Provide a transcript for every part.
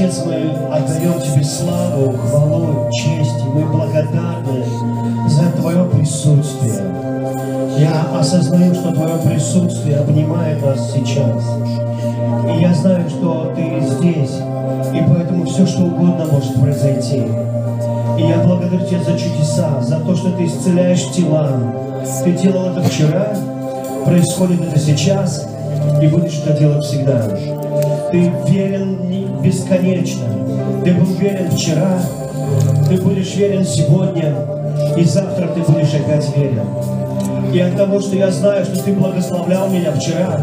Отец, мы отдаем Тебе славу, хвалу, честь, и мы благодарны за Твое присутствие. Я осознаю, что Твое присутствие обнимает нас сейчас. И я знаю, что Ты здесь, и поэтому все, что угодно может произойти. И я благодарю Тебя за чудеса, за то, что Ты исцеляешь тела. Ты делал это вчера, происходит это сейчас, и будешь это делать всегда. Ты верен бесконечно. Ты был верен вчера, ты будешь верен сегодня, и завтра ты будешь опять верен. И от того, что я знаю, что ты благословлял меня вчера,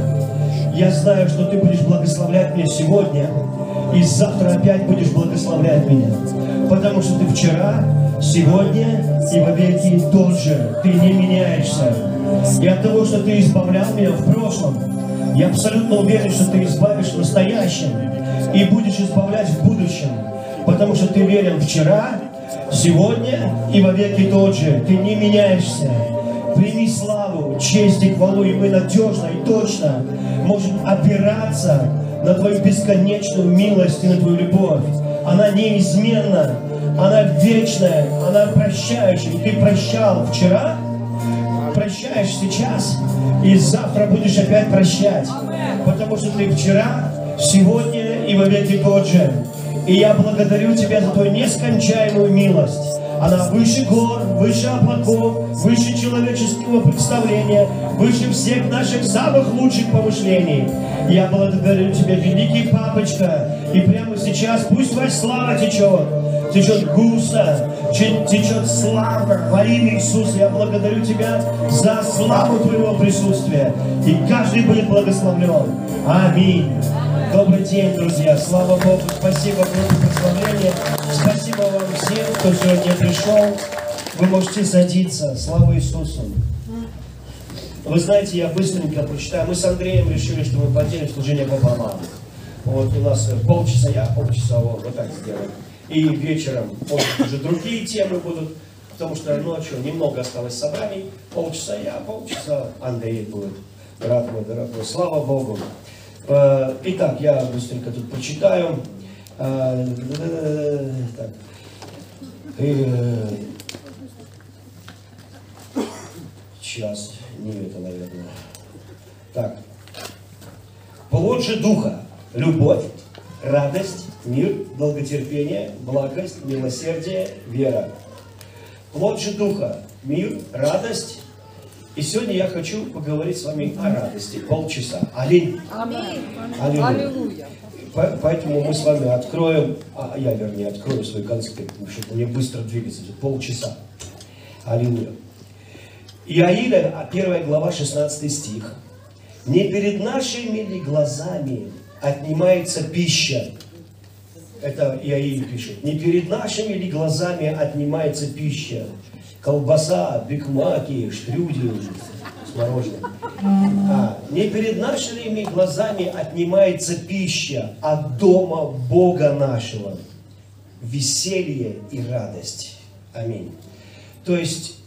я знаю, что ты будешь благословлять меня сегодня, и завтра опять будешь благословлять меня. Потому что ты вчера, сегодня и во веки тот же. Ты не меняешься. И от того, что ты избавлял меня в прошлом, я абсолютно уверен, что ты избавишь в настоящем и будешь избавлять в будущем. Потому что ты верен вчера, сегодня и во веки тот же. Ты не меняешься. Прими славу, честь и хвалу, и мы надежно и точно можем опираться на Твою бесконечную милость и на Твою любовь. Она неизменна, она вечная, она прощающая. И ты прощал вчера, прощаешь сейчас, и завтра будешь опять прощать. Потому что ты вчера, сегодня и во веки же. И я благодарю Тебя за Твою нескончаемую милость. Она выше гор, выше облаков, выше человеческого представления, выше всех наших самых лучших помышлений. Я благодарю Тебя, великий папочка, и прямо сейчас пусть Твоя слава течет, течет густо, течет слава во имя Иисуса. Я благодарю Тебя за славу Твоего присутствия, и каждый будет благословлен. Аминь. Добрый день, друзья. Слава Богу. Спасибо группе прославления. Спасибо вам всем, кто сегодня пришел. Вы можете садиться. Слава Иисусу. Вы знаете, я быстренько прочитаю. Мы с Андреем решили, что мы поделим служение пополам. Вот у нас полчаса я, полчаса он. Вот так сделаем. И вечером уже другие темы будут, потому что ночью немного осталось собраний. Полчаса я, полчаса Андрей будет. Рад мой дорогой. Слава Богу. Э, итак, я быстренько тут прочитаю. Э, так. Сейчас, не это, наверное. Так. Плод же Духа, любовь, радость, мир, долготерпение, благость, милосердие, вера. Плод же Духа, мир, радость, и сегодня я хочу поговорить с вами о радости. Полчаса. Аллилуйя. Аллилуйя. Поэтому мы с вами откроем, а я, вернее, открою свой конспект, чтобы мне быстро двигаться. Полчаса. Аллилуйя. Иаиля, первая глава, 16 стих. «Не перед нашими ли глазами отнимается пища?» Это Иаиль пишет. «Не перед нашими ли глазами отнимается пища?» Колбаса, бигмаки, штрюди с мороженым. А, не перед нашими глазами отнимается пища от дома Бога нашего. Веселье и радость. Аминь. То есть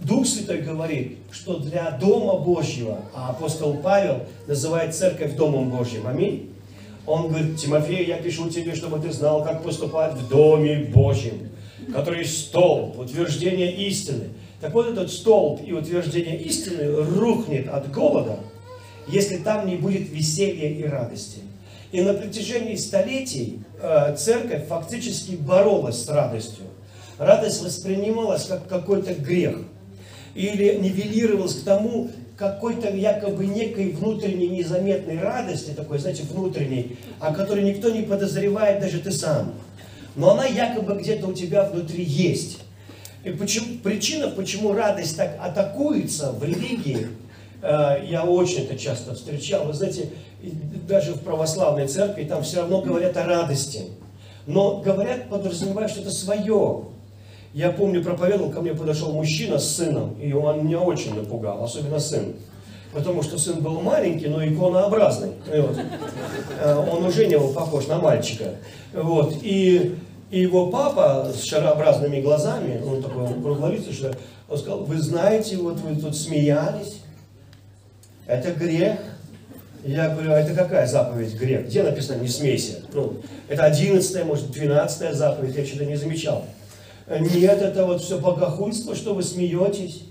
Дух Святой говорит, что для Дома Божьего, а апостол Павел называет церковь Домом Божьим. Аминь. Он говорит, Тимофей, я пишу тебе, чтобы ты знал, как поступать в Доме Божьем который столб, утверждение истины. Так вот этот столб и утверждение истины рухнет от голода, если там не будет веселья и радости. И на протяжении столетий э, церковь фактически боролась с радостью. Радость воспринималась как какой-то грех. Или нивелировалась к тому, какой-то якобы некой внутренней незаметной радости, такой, знаете, внутренней, о которой никто не подозревает, даже ты сам но она якобы где-то у тебя внутри есть. И почему, причина, почему радость так атакуется в религии, э, я очень это часто встречал. Вы знаете, даже в православной церкви там все равно говорят о радости. Но говорят, подразумевая что-то свое. Я помню, проповедовал, ко мне подошел мужчина с сыном, и он меня очень напугал, особенно сын. Потому что сын был маленький, но иконообразный. Вот. Э, он уже не был похож на мальчика. Вот. И, и его папа с шарообразными глазами, он такой круглолицый, что он сказал, вы знаете, вот вы тут смеялись, это грех. Я говорю, а это какая заповедь грех? Где написано «не смейся»? Ну, это одиннадцатая, может, двенадцатая заповедь, я что-то не замечал. Нет, это вот все богохульство, что вы смеетесь.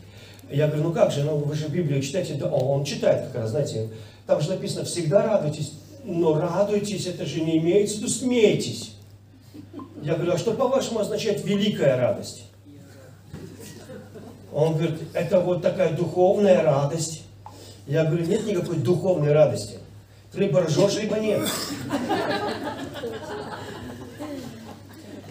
Я говорю, ну как же, ну вы же Библию читаете. Да, он читает как раз, знаете, там же написано, всегда радуйтесь. Но радуйтесь, это же не имеется виду смейтесь. Я говорю, а что по-вашему означает великая радость? Он говорит, это вот такая духовная радость. Я говорю, нет никакой духовной радости. Ты либо ржешь, либо нет.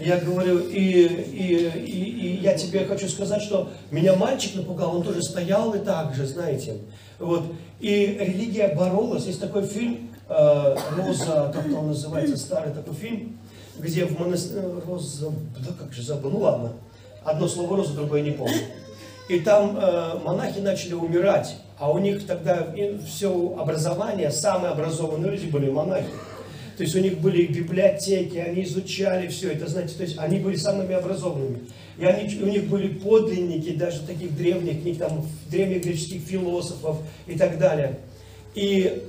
Я говорю, и, и, и, и я тебе хочу сказать, что меня мальчик напугал, он тоже стоял и так же, знаете. Вот. И религия боролась. Есть такой фильм, э, Роза, как он называется, старый такой фильм, где в монастыре, Роза, да как же забыл, ну ладно, одно слово Роза, другое не помню. И там э, монахи начали умирать, а у них тогда все образование, самые образованные люди были монахи. То есть у них были библиотеки, они изучали все это, знаете, то есть они были самыми образованными. И они, у них были подлинники даже таких древних книг, там, древних греческих философов и так далее. И,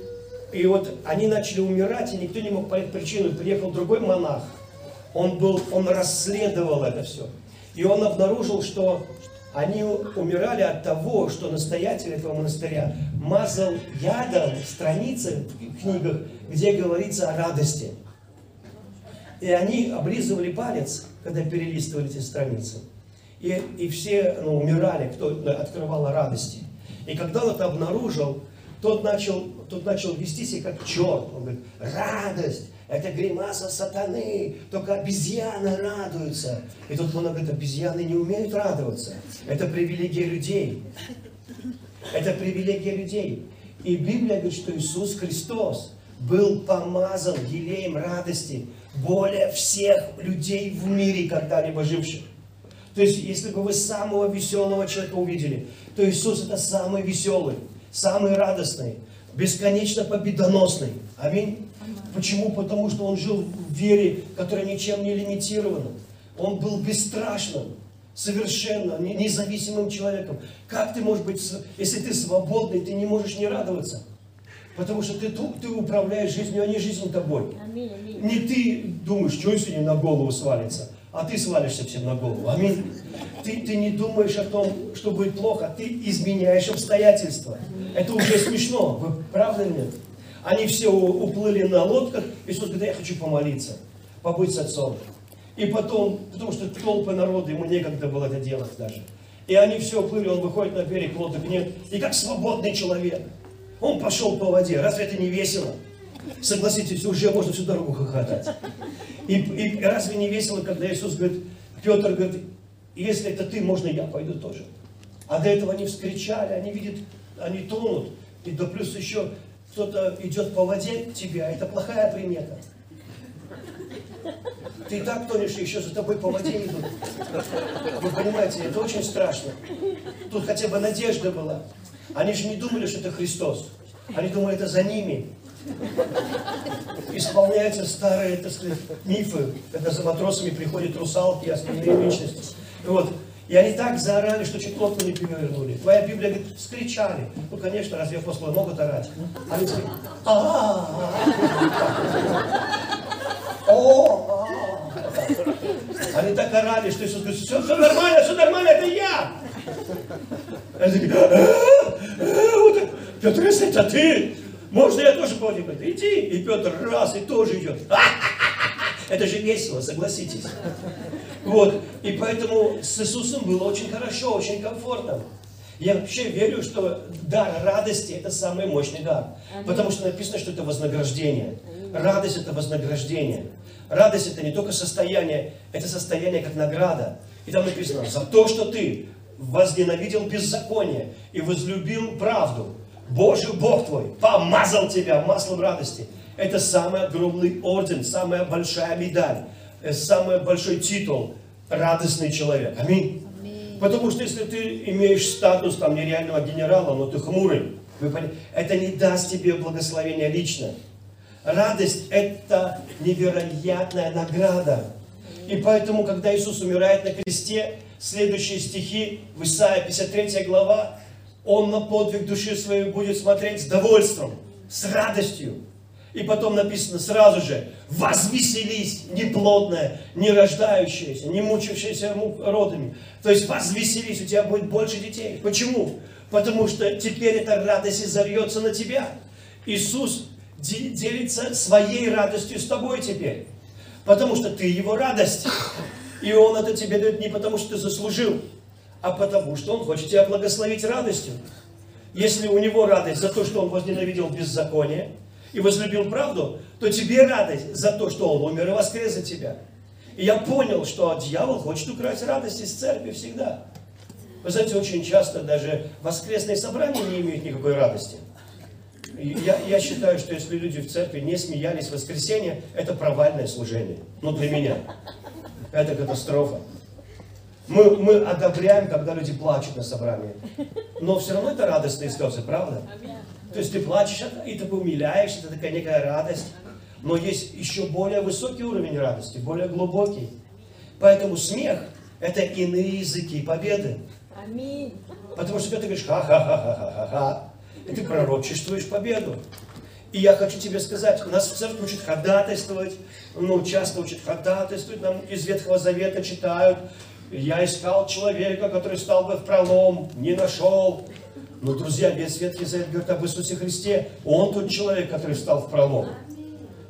и вот они начали умирать, и никто не мог понять причину. Приехал другой монах, он, был, он расследовал это все. И он обнаружил, что они умирали от того, что настоятель этого монастыря мазал ядом страницы в книгах, где говорится о радости. И они облизывали палец, когда перелистывали эти страницы. И, и все ну, умирали, кто открывал радости. И когда он это обнаружил, тот начал, тот начал вести себя как черт. Он говорит, радость, это гримаса сатаны, только обезьяны радуются. И тут он говорит, обезьяны не умеют радоваться. Это привилегия людей. Это привилегия людей. И Библия говорит, что Иисус Христос был помазан елеем радости более всех людей в мире, когда-либо живших. То есть, если бы вы самого веселого человека увидели, то Иисус это самый веселый, самый радостный, бесконечно победоносный. Аминь. Почему? Потому что он жил в вере, которая ничем не лимитирована. Он был бесстрашным, совершенно независимым человеком. Как ты можешь быть, если ты свободный, ты не можешь не радоваться? Потому что ты, ты управляешь жизнью, а не жизнь тобой. Аминь, аминь. Не ты думаешь, что сегодня на голову свалится, а ты свалишься всем на голову. Аминь. Ты, ты не думаешь о том, что будет плохо, ты изменяешь обстоятельства. Это уже смешно. Вы правда или нет? Они все уплыли на лодках. Иисус говорит, я хочу помолиться, побыть с отцом. И потом, потому что толпы народа, ему некогда было это делать даже. И они все уплыли, он выходит на берег, лодок нет. И как свободный человек, он пошел по воде. Разве это не весело? Согласитесь, уже можно всю дорогу хохотать. И, и разве не весело, когда Иисус говорит, Петр говорит, если это ты, можно я пойду тоже. А до этого они вскричали, они видят, они тонут. И да плюс еще кто-то идет по воде тебя, это плохая примета. Ты и так тонешь, еще за тобой по воде идут. Вы понимаете, это очень страшно. Тут хотя бы надежда была. Они же не думали, что это Христос. Они думали, это за ними. Исполняются старые, так сказать, мифы, когда за матросами приходят русалки и остальные личности. И вот, и они так заорали, что чуть лодку не перевернули. Твоя Библия говорит, вскричали. Ну, конечно, разве апостолы могут орать? Они сказали, а Они так орали, что Иисус говорит, все, все нормально, все нормально, это я. Они такие, Петр, если это ты, можно я тоже по воде Иди. И Петр раз, и тоже идет. Это же весело, согласитесь. Вот. И поэтому с Иисусом было очень хорошо, очень комфортно. Я вообще верю, что дар радости – это самый мощный дар. Потому что написано, что это вознаграждение. Радость – это вознаграждение. Радость – это не только состояние, это состояние как награда. И там написано, за то, что ты возненавидел беззаконие и возлюбил правду, Божий Бог твой помазал тебя маслом радости. Это самый огромный орден, самая большая медаль. Э, самый большой титул радостный человек. Аминь. Потому что если ты имеешь статус там нереального генерала, но ты хмурый, это не даст тебе благословения лично. Радость – это невероятная награда. И поэтому, когда Иисус умирает на кресте, следующие стихи в Исаии 53 глава, Он на подвиг души своей будет смотреть с довольством. с радостью. И потом написано сразу же, возвеселись, неплодная, не рождающаяся, не мучившаяся родами. То есть возвеселись, у тебя будет больше детей. Почему? Потому что теперь эта радость изольется на тебя. Иисус делится своей радостью с тобой теперь. Потому что ты его радость. И он это тебе дает не потому, что ты заслужил, а потому, что он хочет тебя благословить радостью. Если у него радость за то, что он возненавидел беззаконие и возлюбил правду, то тебе радость за то, что он умер и воскрес за тебя. И я понял, что дьявол хочет украсть радость из церкви всегда. Вы знаете, очень часто даже воскресные собрания не имеют никакой радости. Я, я считаю, что если люди в церкви не смеялись в воскресенье, это провальное служение. Ну, для меня. Это катастрофа. Мы, мы одобряем, когда люди плачут на собрании. Но все равно это радостные слезы, правда? То есть ты плачешь, и ты умиляешься, это такая некая радость. Но есть еще более высокий уровень радости, более глубокий. Поэтому смех – это иные языки победы. Аминь. Потому что когда ты говоришь ха-ха-ха-ха-ха-ха, и ты пророчествуешь победу. И я хочу тебе сказать, нас в церкви учат ходатайствовать, ну, часто учат ходатайствовать, нам из Ветхого Завета читают, я искал человека, который стал бы в пролом, не нашел. Но, друзья, весь Ветхий Завет говорит об Иисусе Христе. Он тот человек, который стал в пролом.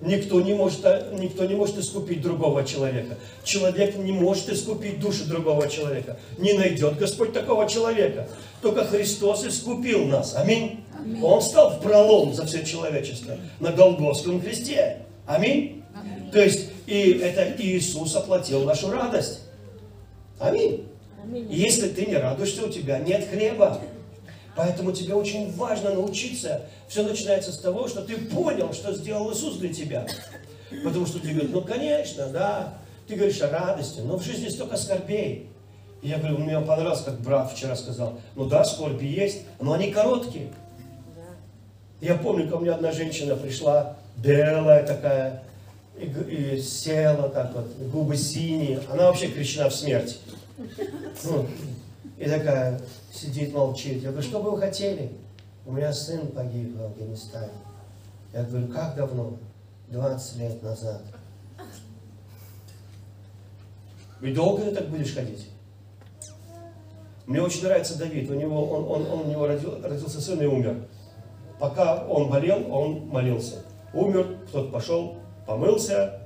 Никто не, может, никто не может искупить другого человека. Человек не может искупить душу другого человека. Не найдет Господь такого человека. Только Христос искупил нас. Аминь. Аминь. Он стал в пролом за все человечество на Голгофском кресте. Аминь. Аминь. То есть, и это Иисус оплатил нашу радость. Аминь. Аминь. Если ты не радуешься, у тебя нет хлеба. Поэтому тебе очень важно научиться. Все начинается с того, что ты понял, что сделал Иисус для тебя. Потому что ты говоришь, ну конечно, да. Ты говоришь о радости, но в жизни столько скорбей. И я говорю, мне понравилось, как брат вчера сказал, ну да, скорби есть, но они короткие. Я помню, ко мне одна женщина пришла, белая такая, и, и села так вот, губы синие. Она вообще кричена в смерть. Ну, и такая сидит, молчит. Я говорю, что бы вы хотели? У меня сын погиб в Афганистане. Я говорю, как давно? 20 лет назад. И долго ты так будешь ходить? Мне очень нравится Давид. У него, он, он, он, у него родил, родился сын и умер. Пока он болел, он молился. Умер, кто-то пошел, помылся,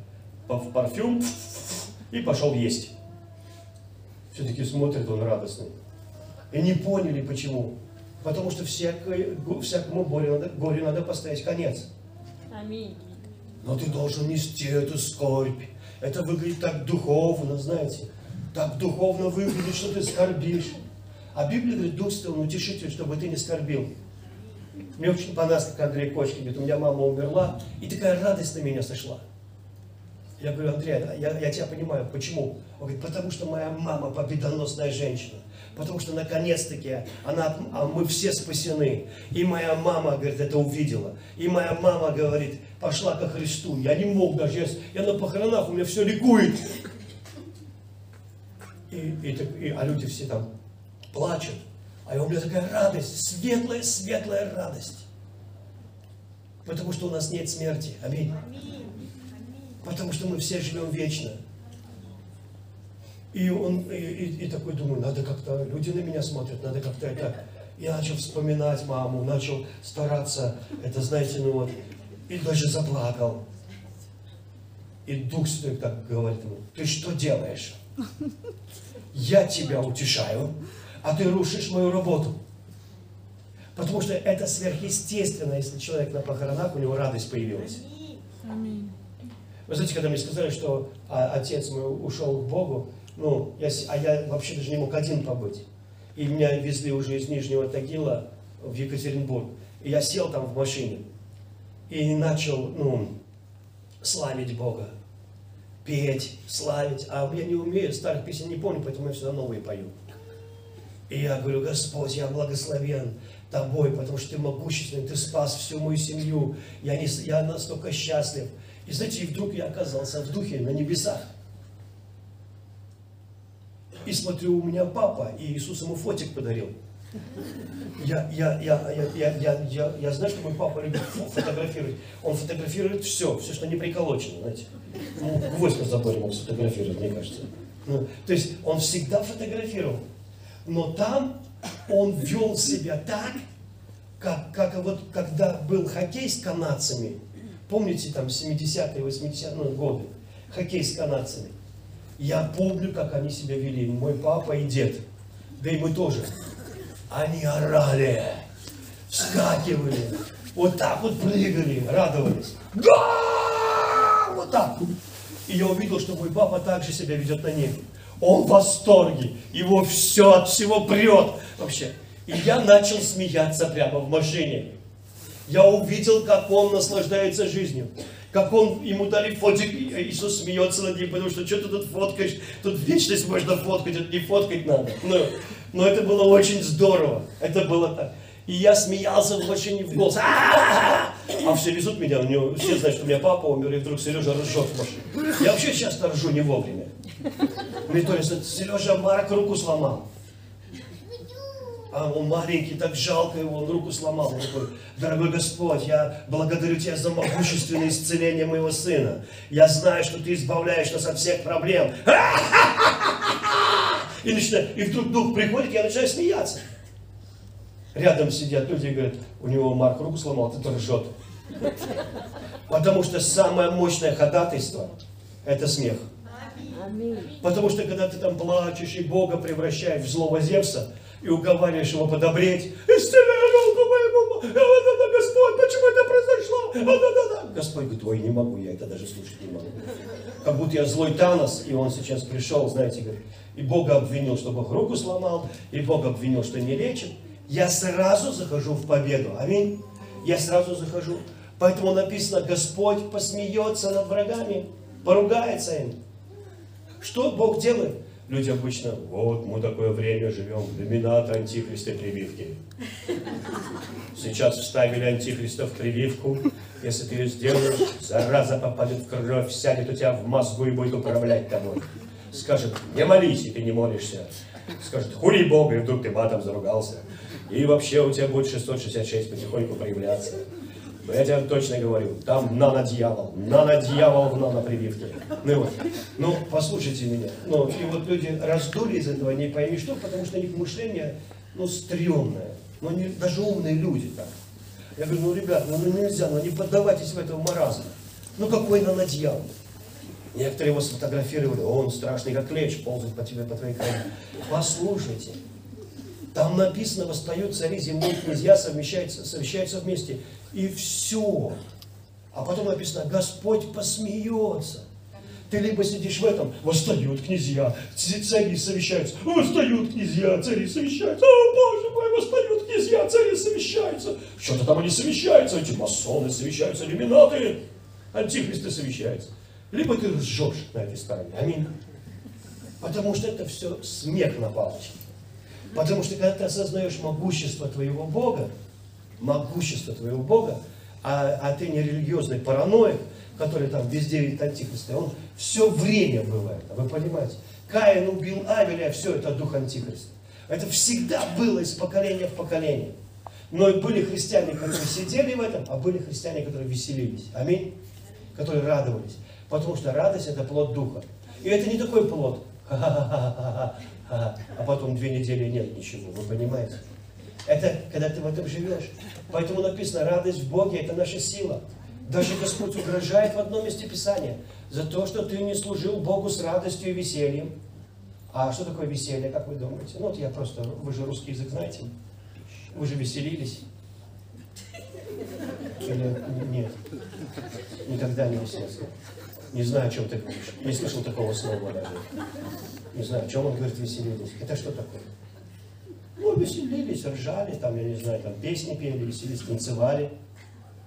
в парфюм и пошел есть. Все-таки смотрит он радостный. И не поняли почему. Потому что всякое, всякому горю надо, горю надо поставить конец. Аминь. Но ты должен нести эту скорбь. Это выглядит так духовно, знаете. Так духовно выглядит, что ты скорбишь. А Библия говорит, Дух Святой, утешитель, чтобы ты не скорбил. Мне очень понравилось, как Андрей Кочкин говорит, у меня мама умерла, и такая радость на меня сошла. Я говорю, Андрей, я, я тебя понимаю, почему? Он говорит, потому что моя мама победоносная женщина. Потому что наконец-таки она, а мы все спасены. И моя мама, говорит, это увидела. И моя мама говорит, пошла ко Христу. Я не мог даже, я, я на похоронах, у меня все ликует. И, и, и, а люди все там плачут. А у меня такая радость, светлая, светлая радость. Потому что у нас нет смерти. Аминь. Потому что мы все живем вечно. И он и, и, и такой думаю, надо как-то, люди на меня смотрят, надо как-то это. Я начал вспоминать маму, начал стараться, это знаете, ну вот, и даже заплакал. И Дух Святой так говорит ему, ты что делаешь? Я тебя утешаю, а ты рушишь мою работу. Потому что это сверхъестественно, если человек на похоронах, у него радость появилась. Вы знаете, когда мне сказали, что а, отец мой ушел к Богу, ну, я, а я вообще даже не мог один побыть. И меня везли уже из Нижнего Тагила в Екатеринбург. И я сел там в машине и начал, ну, славить Бога. Петь, славить. А я не умею, старых песен не помню, поэтому я всегда новые пою. И я говорю, Господь, я благословен Тобой, потому что Ты могущественный, Ты спас всю мою семью, я, не, я настолько счастлив. И знаете, и вдруг я оказался в духе на небесах. И смотрю, у меня папа, и Иисус ему фотик подарил. Я, я, я, я, я, я, я, я знаю, что мой папа любит фотографировать. Он фотографирует все, все, что не приколочено, знаете. Ну, гвоздь на заборе мог сфотографировать, мне кажется. Ну, то есть он всегда фотографировал. Но там он вел себя так, как, как вот когда был хоккей с канадцами. Помните, там 70-е, 80-е годы? Хоккей с канадцами. Я помню, как они себя вели, мой папа и дед. Да и мы тоже. Они орали, вскакивали, вот так вот прыгали, радовались. Да! Вот так. И я увидел, что мой папа также себя ведет на небе. Он в восторге, его все от всего прет вообще. И я начал смеяться прямо в машине. Я увидел, как он наслаждается жизнью. Как он, ему дали фотик, Иисус смеется над ним, потому что что ты тут фоткаешь, тут вечность можно фоткать, это не фоткать надо. Но, но это было очень здорово, это было так. И я смеялся в машине в голос. А все везут меня, у него, все знают, что у меня папа умер, и вдруг Сережа ржет в машине. Я вообще часто ржу не вовремя. Мне Сережа Марк руку сломал. А он маленький, так жалко его, он руку сломал. Он такой, дорогой Господь, я благодарю Тебя за могущественное исцеление моего сына. Я знаю, что Ты избавляешь нас от всех проблем. И, начинаю, и вдруг дух приходит, я начинаю смеяться. Рядом сидят люди и говорят, у него Марк руку сломал, ты ржет. Потому что самое мощное ходатайство – это смех. Потому что когда ты там плачешь и Бога превращаешь в злого Зевса, и уговариваешь его подобреть. Исцеляй руку моему, Господь, почему это произошло? Да, да, да. Господь говорит, ой, не могу, я это даже слушать не могу. Как будто я злой Танос, и он сейчас пришел, знаете, говорит, и Бога обвинил, что Бог руку сломал, и Бог обвинил, что не лечит. Я сразу захожу в победу. Аминь. Я сразу захожу. Поэтому написано, Господь посмеется над врагами, поругается им. Что Бог делает? Люди обычно, вот мы такое время живем, доминат антихриста прививки. Сейчас вставили антихриста в прививку, если ты ее сделаешь, зараза попадет в кровь, сядет у тебя в мозгу и будет управлять тобой. Скажет, не молись, и ты не молишься. Скажет, хули Бога, и вдруг ты матом заругался. И вообще у тебя будет 666 потихоньку проявляться. Я тебе точно говорю, там нано-дьявол, нано-дьявол в нано-прививке. Ну вот, ну послушайте меня. Ну и вот люди раздули из этого, не пойми что, потому что у них мышление, ну, стрёмное. Ну, они, даже умные люди так. Я говорю, ну, ребят, ну, ну нельзя, ну не поддавайтесь в этого маразма. Ну какой нано-дьявол? Некоторые его сфотографировали, он страшный как клещ, ползает по тебе, по твоей крови. Послушайте, там написано, восстают цари земные князья, совмещаются, совещаются вместе. И все. А потом написано, Господь посмеется. Ты либо сидишь в этом, восстают князья, цари совещаются, восстают князья, цари совещаются, о боже мой, восстают князья, цари совещаются. Что-то там они совещаются, эти масоны совещаются, иллюминаты, антихристы совещаются. Либо ты ржешь на этой стороне, аминь. Потому что это все смех на палочке. Потому что когда ты осознаешь могущество твоего Бога, могущество твоего Бога, а, а ты не религиозный параноик, который там везде видит антихриста, он все время бывает, вы понимаете? Каин убил Авеля, все это дух антихриста. Это всегда было из поколения в поколение. Но были христиане, которые сидели в этом, а были христиане, которые веселились. Аминь. Которые радовались. Потому что радость это плод духа. И это не такой плод. А, а потом две недели нет ничего, вы понимаете? Это когда ты в этом живешь. Поэтому написано, радость в Боге – это наша сила. Даже Господь угрожает в одном месте Писания за то, что ты не служил Богу с радостью и весельем. А что такое веселье, как вы думаете? Ну вот я просто, вы же русский язык знаете, вы же веселились. Или нет? Никогда не веселился. Не знаю, о чем ты говоришь. Не слышал такого слова даже. Не знаю, о чем он говорит, веселились. Это что такое? Ну, веселились, ржали, там, я не знаю, там песни пели, веселились, танцевали.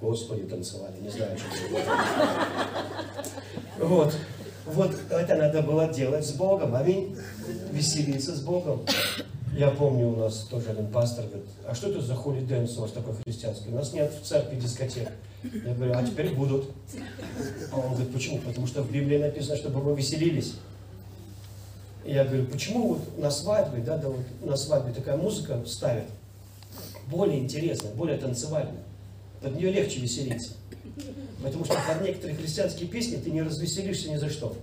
Господи, танцевали, не знаю, что Вот. Вот это надо было делать с Богом. Аминь. Веселиться с Богом. Я помню, у нас тоже один пастор говорит, а что это за holy dance у вас такой христианский? У нас нет в церкви дискотек. Я говорю, а теперь будут. А он говорит, почему? Потому что в Библии написано, чтобы мы веселились. Я говорю, почему вот на свадьбе, да, да, вот на свадьбе такая музыка ставят, более интересная, более танцевальная. Под нее легче веселиться. Потому что под некоторые христианские песни ты не развеселишься ни за что.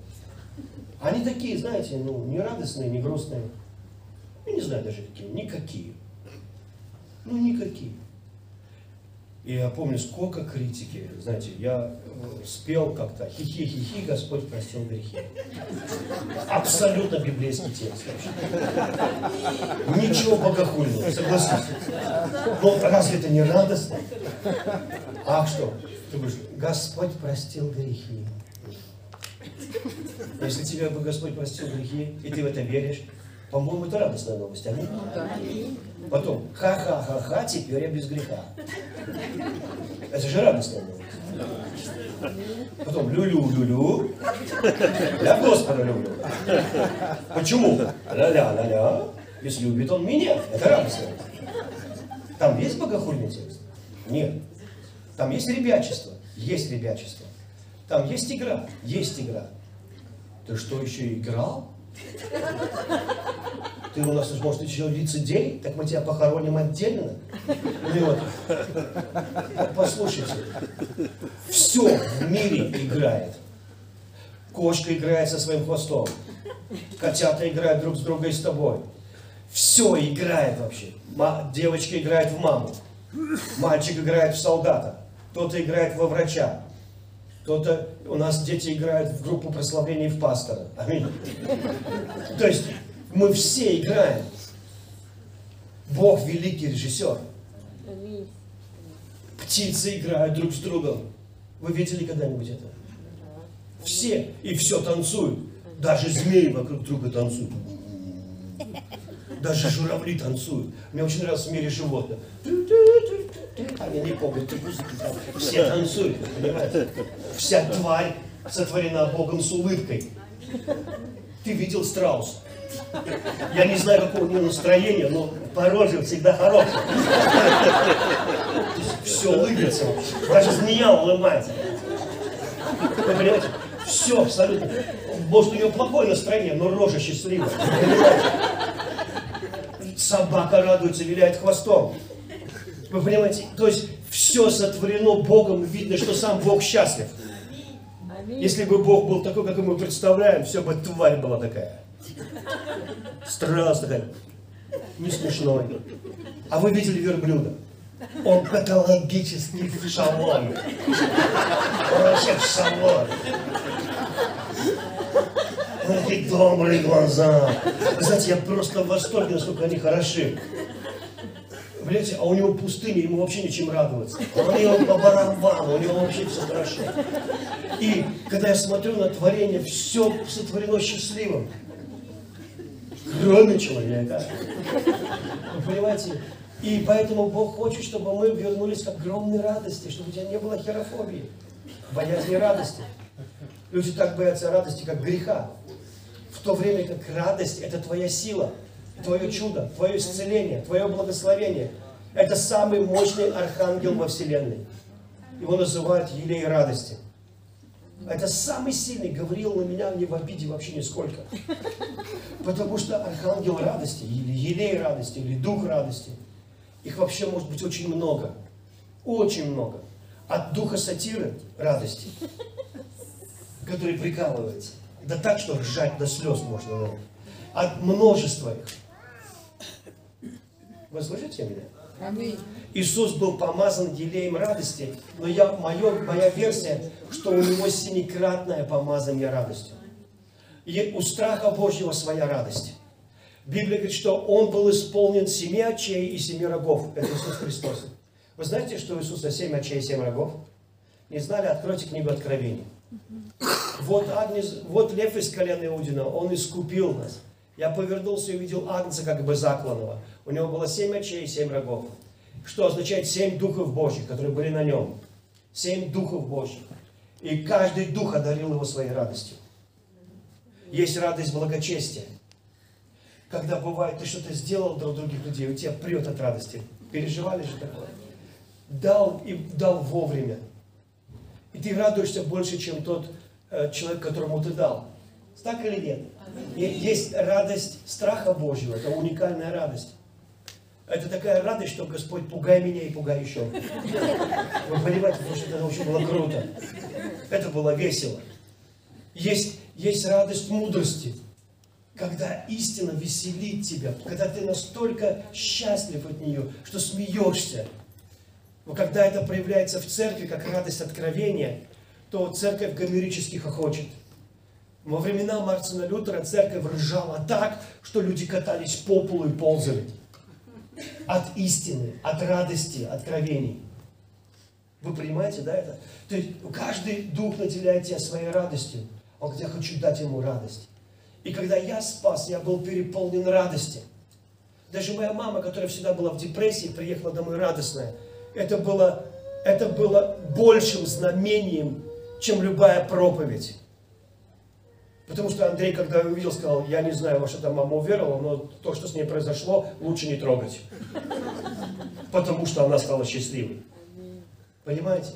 Они такие, знаете, ну, не радостные, не грустные. Я не знаю даже какие. Никакие. Ну, никакие. И я помню, сколько критики, знаете, я спел как-то «Хихи-хихи, Господь простил грехи». Абсолютно библейский текст вообще. Ничего богохульного, согласитесь. Но разве это не радостно? А что? Ты говоришь, Господь простил грехи. Если тебе бы Господь простил грехи, и ты в это веришь, по-моему, это радостная новость. Аминь. Потом, ха-ха-ха-ха, теперь я без греха. Это же радостная новость. Потом, лю-лю-лю-лю, я Господа люблю. Почему? Ля-ля-ля-ля, если любит он меня, это новость. Там есть богохульный текст? Нет. Там есть ребячество? Есть ребячество. Там есть игра? Есть игра. Ты что, еще играл? Ты у нас, может, еще лицедей? Так мы тебя похороним отдельно? Или вот, послушайте, все в мире играет. Кошка играет со своим хвостом. Котята играют друг с другом и с тобой. Все играет вообще. Девочка играет в маму. Мальчик играет в солдата. Кто-то играет во врача. Кто-то, у нас дети играют в группу прославления в пастора. Аминь. То есть мы все играем. Бог великий режиссер. Птицы играют друг с другом. Вы видели когда-нибудь это? Все. И все танцуют. Даже змеи вокруг друга танцуют. Даже журавли танцуют. Мне очень нравится в мире животных. Они не помнят, все танцуют, понимаете? Вся тварь сотворена Богом с улыбкой. Ты видел страуса? Я не знаю, какого у него настроения, но по роже всегда хорошее. Все улыбится. Даже змея улыбается. Вы понимаете? Все абсолютно. Может, у него плохое настроение, но рожа счастливая. Собака радуется, виляет хвостом. Вы понимаете? То есть все сотворено Богом, видно, что сам Бог счастлив. Если бы Бог был такой, как мы представляем, все бы тварь была такая. Страус такая. Не смешной. А вы видели верблюда? Он патологический в шаломе. Он вообще в шаломе. Какие добрые глаза. Вы знаете, я просто в восторге, насколько они хороши. Понимаете, а у него пустыня, ему вообще ничем радоваться. У него по барабану, у него вообще все хорошо. И когда я смотрю на творение, все сотворено счастливым. Кроме человека. Вы понимаете? И поэтому Бог хочет, чтобы мы вернулись к огромной радости, чтобы у тебя не было херофобии, боязни радости. Люди так боятся радости, как греха. В то время как радость – это твоя сила – твое чудо, твое исцеление, твое благословение. Это самый мощный архангел во Вселенной. Его называют елей радости. Это самый сильный, говорил на меня не в обиде вообще нисколько. Потому что архангел радости, или елей радости, или дух радости, их вообще может быть очень много. Очень много. От духа сатиры радости, который прикалывается. Да так, что ржать до слез можно. От множества их. Вы слышите меня? Аминь. Иисус был помазан елеем радости, но я, мое, моя версия, что у него семикратное помазание радостью. И у страха Божьего своя радость. Библия говорит, что он был исполнен семи очей и семи рогов. Это Иисус Христос. Вы знаете, что у Иисуса семь очей и семь рогов? Не знали? Откройте книгу Откровений. Вот, Агнец, вот лев из колена Иудина, он искупил нас. Я повернулся и увидел Агнца как бы закланного. У него было семь очей и семь рогов. Что означает семь духов Божьих, которые были на нем. Семь духов Божьих. И каждый дух одарил его своей радостью. Есть радость благочестия. Когда бывает, ты что-то сделал для других людей, у тебя прет от радости. Переживали же такое? Дал и дал вовремя. И ты радуешься больше, чем тот э, человек, которому ты дал. Так или нет? Есть радость страха Божьего, это уникальная радость. Это такая радость, что Господь пугай меня и пугай еще. Вы понимаете, потому что это очень было круто. Это было весело. Есть, есть радость мудрости, когда истина веселит тебя, когда ты настолько счастлив от нее, что смеешься. Но когда это проявляется в церкви, как радость откровения, то церковь гомерически хохочет. Во времена Мартина Лютера церковь ржала так, что люди катались по полу и ползали от истины, от радости, откровений. Вы понимаете, да, это? То есть каждый дух наделяет тебя своей радостью. Он говорит, я хочу дать ему радость. И когда я спас, я был переполнен радости. Даже моя мама, которая всегда была в депрессии, приехала домой радостная. Это было, это было большим знамением, чем любая проповедь. Потому что Андрей, когда увидел, сказал, я не знаю, во что там мама уверовала, но то, что с ней произошло, лучше не трогать. Потому что она стала счастливой. Понимаете?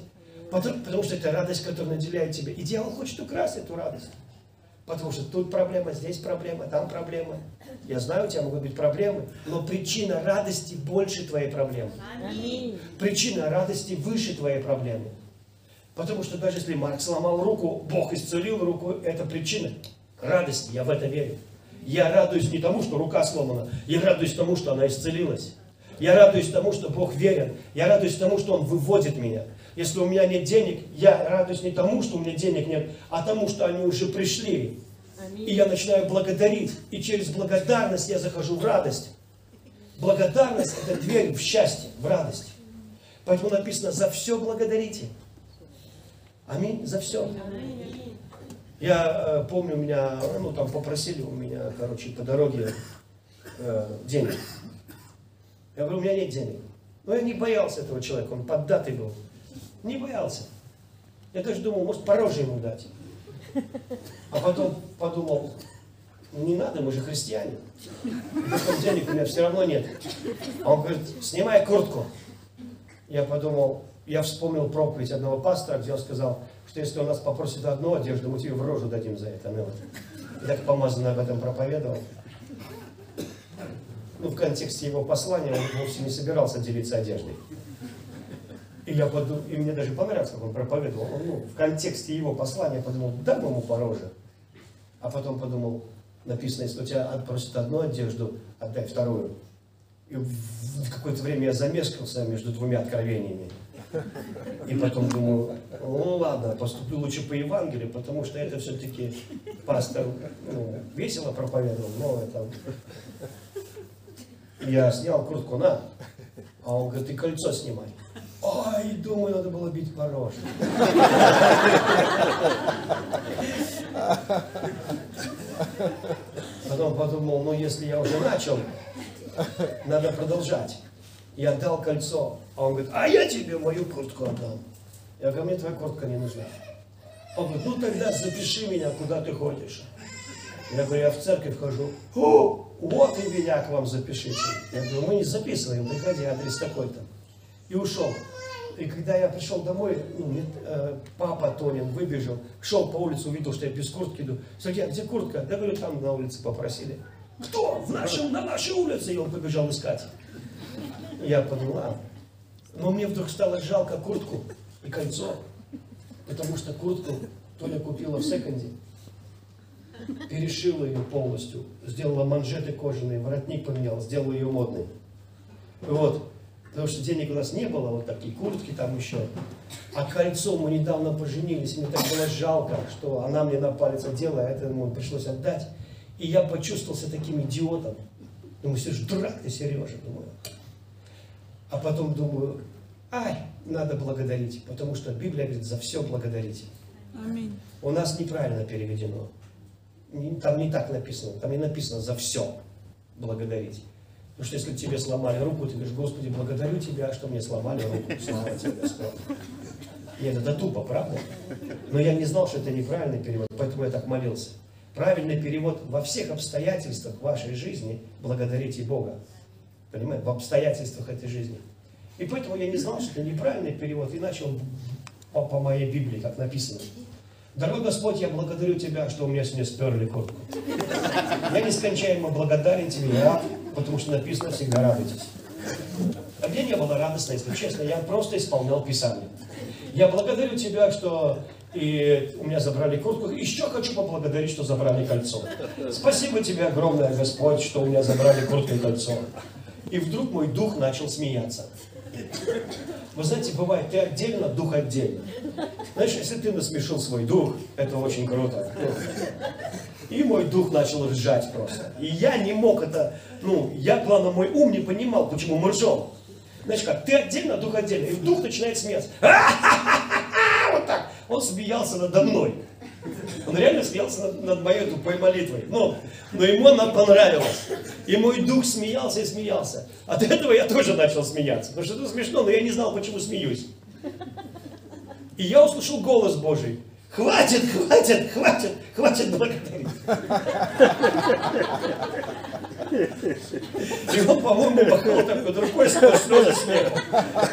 Потому, потому что это радость, которая наделяет тебя. И дьявол хочет украсть эту радость. Потому что тут проблема, здесь проблема, там проблема. Я знаю, у тебя могут быть проблемы, но причина радости больше твоей проблемы. Причина радости выше твоей проблемы. Потому что даже если Марк сломал руку, Бог исцелил руку, это причина радости, я в это верю. Я радуюсь не тому, что рука сломана, я радуюсь тому, что она исцелилась. Я радуюсь тому, что Бог верен. Я радуюсь тому, что Он выводит меня. Если у меня нет денег, я радуюсь не тому, что у меня денег нет, а тому, что они уже пришли. И я начинаю благодарить. И через благодарность я захожу в радость. Благодарность – это дверь в счастье, в радость. Поэтому написано «за все благодарите». Аминь. За все. Я э, помню, меня, ну там попросили у меня, короче, по дороге э, денег. Я говорю, у меня нет денег. Но я не боялся этого человека, он поддатый был. Не боялся. Я даже думал, может, пороже ему дать. А потом подумал, не надо, мы же христиане. Потому денег у меня все равно нет. А он говорит, снимай куртку. Я подумал, я вспомнил проповедь одного пастора, где он сказал, что если он нас попросит одну одежду, мы тебе в рожу дадим за это. Ну, вот. И так помазанно об этом проповедовал. Ну, в контексте его послания он вовсе не собирался делиться одеждой. И, я подумал, и мне даже понравилось, как он проповедовал. Он, ну, в контексте его послания подумал, дам ему пороже. А потом подумал, написано, если у тебя просит одну одежду, отдай вторую. И в какое-то время я замешкался между двумя откровениями. И потом думаю, ну ладно, поступлю лучше по Евангелию, потому что это все-таки пастор ну, весело проповедовал, но это... Я снял куртку на, а он говорит, ты кольцо снимай. Ой, думаю, надо было бить по роже. Потом подумал, ну если я уже начал, надо продолжать. Я дал кольцо, а он говорит, а я тебе мою куртку отдам. Я говорю, мне твоя куртка не нужна. Он говорит, ну тогда запиши меня, куда ты ходишь. Я говорю, я в церковь хожу. О, вот и меня к вам запишите. Я говорю, мы не записываем, приходи, адрес такой-то. И ушел. И когда я пришел домой, ну, э, папа Тонин выбежал, шел по улице, увидел, что я без куртки иду. Сергей, а где куртка? Я говорю, там на улице попросили. Кто? В нашем, на нашей улице. И он побежал искать. Я поняла. Но мне вдруг стало жалко куртку и кольцо, потому что куртку Толя купила в секонде, перешила ее полностью, сделала манжеты кожаные, воротник поменял, сделала ее модной. Вот. Потому что денег у нас не было, вот такие куртки там еще. А кольцо мы недавно поженились, мне так было жалко, что она мне на палец одела, а это ему пришлось отдать. И я почувствовался таким идиотом. Думаю, Сереж, дурак ты, Сережа, думаю. А потом думаю, ай, надо благодарить, потому что Библия говорит, за все благодарите. Аминь. У нас неправильно переведено. Там не так написано, там не написано за все благодарить. Потому что если тебе сломали руку, ты говоришь, Господи, благодарю Тебя, что мне сломали руку. Слава Тебе, Господь. Нет, это тупо, правда? Но я не знал, что это неправильный перевод, поэтому я так молился. Правильный перевод во всех обстоятельствах вашей жизни благодарите Бога. Понимаете, в обстоятельствах этой жизни. И поэтому я не знал, что это неправильный перевод, и начал по, по моей Библии, как написано. Дорогой Господь, я благодарю Тебя, что у меня сегодня сперли куртку. Я нескончаемо благодарен Тебе, рад, потому что написано всегда радуйтесь. мне не было радостно, если честно. Я просто исполнял Писание. Я благодарю Тебя, что и у меня забрали куртку. Еще хочу поблагодарить, что забрали кольцо. Спасибо тебе огромное, Господь, что у меня забрали куртку и кольцо. И вдруг мой дух начал смеяться. Вы знаете, бывает, ты отдельно, дух отдельно. Знаешь, если ты насмешил свой дух, это очень круто. И мой дух начал ржать просто. И я не мог это, ну, я, главное, мой ум не понимал, почему мы ржем. Знаешь как, ты отдельно, дух отдельно. И дух начинает смеяться. Вот так. Он смеялся надо мной. Он реально смеялся над, над моей тупой молитвой. Но, но ему она понравилась. И мой дух смеялся и смеялся. От этого я тоже начал смеяться. Потому что это смешно, но я не знал, почему смеюсь. И я услышал голос Божий. Хватит, хватит, хватит, хватит благодарить. И он, по-моему, махнул такой рукой сквозь слезы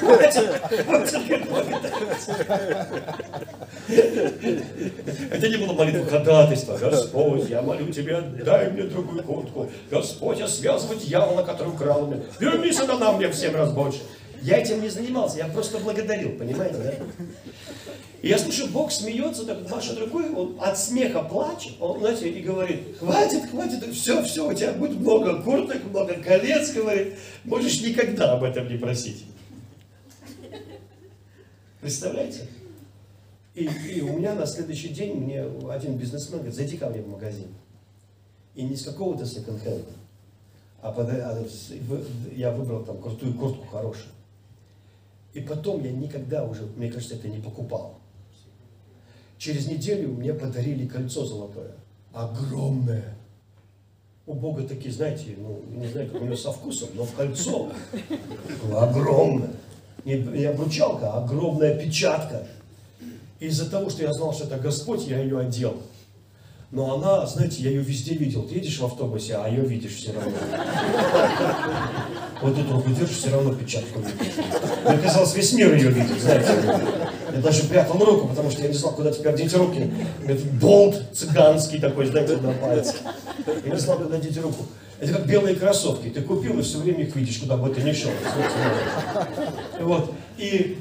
благодарить. Это не было молитва ходатайства. Господь, я молю тебя, дай мне другую куртку. Господь, я связывать дьявола, который украл меня. Верни сатана мне в семь раз больше. Я этим не занимался, я просто благодарил, понимаете, да? И я слышу, Бог смеется, так машет рукой, он от смеха плачет, он, знаете, и говорит, хватит, хватит, все, все, у тебя будет много курток, много колец, говорит, можешь никогда об этом не просить. Представляете? И, и у меня на следующий день мне один бизнесмен говорит, зайди ко мне в магазин. И не с какого-то секонд-хенда, а, под, а я выбрал там крутую куртку хорошую. И потом я никогда уже, мне кажется, это не покупал. Через неделю мне подарили кольцо золотое. Огромное. У Бога такие, знаете, ну, не знаю, как у него со вкусом, но кольцо огромное. Не, не обручалка, а огромная печатка. Из-за того, что я знал, что это Господь, я ее одел. Но она, знаете, я ее везде видел. Ты едешь в автобусе, а ее видишь все равно. Вот эту руку держишь, все равно печатку видишь. Мне казалось, весь мир ее видит, знаете. Я даже прятал руку, потому что я не знал, куда теперь деть руки. Это болт цыганский такой, знаете, на пальце. Я не знал, куда деть руку. Это как белые кроссовки. Ты купил и все время их видишь, куда бы ты ни шел. Вот. И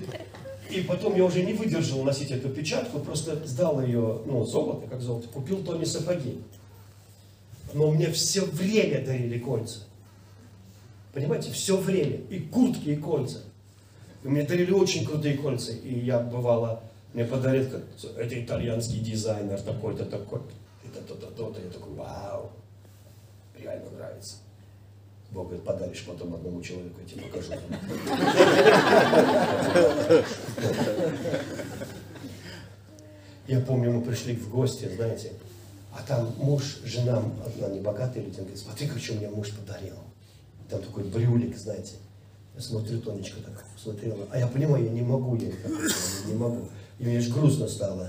и потом я уже не выдержал носить эту печатку, просто сдал ее, ну, золото, как золото, купил Тони сапоги. Но мне все время дарили кольца. Понимаете, все время. И куртки, и кольца. И мне дарили очень крутые кольца. И я, бывало, мне подарит, это итальянский дизайнер такой-то, такой. Это то-то, то-то. Я такой, вау, реально нравится. Бог говорит, подаришь потом одному человеку, я тебе покажу. Я помню, мы пришли в гости, знаете, а там муж, жена, одна небогатая люди, говорит, смотри, что мне муж подарил. Там такой брюлик, знаете. Я смотрю, Тонечка так смотрела. А я понимаю, я не могу, я не могу. И мне аж грустно стало.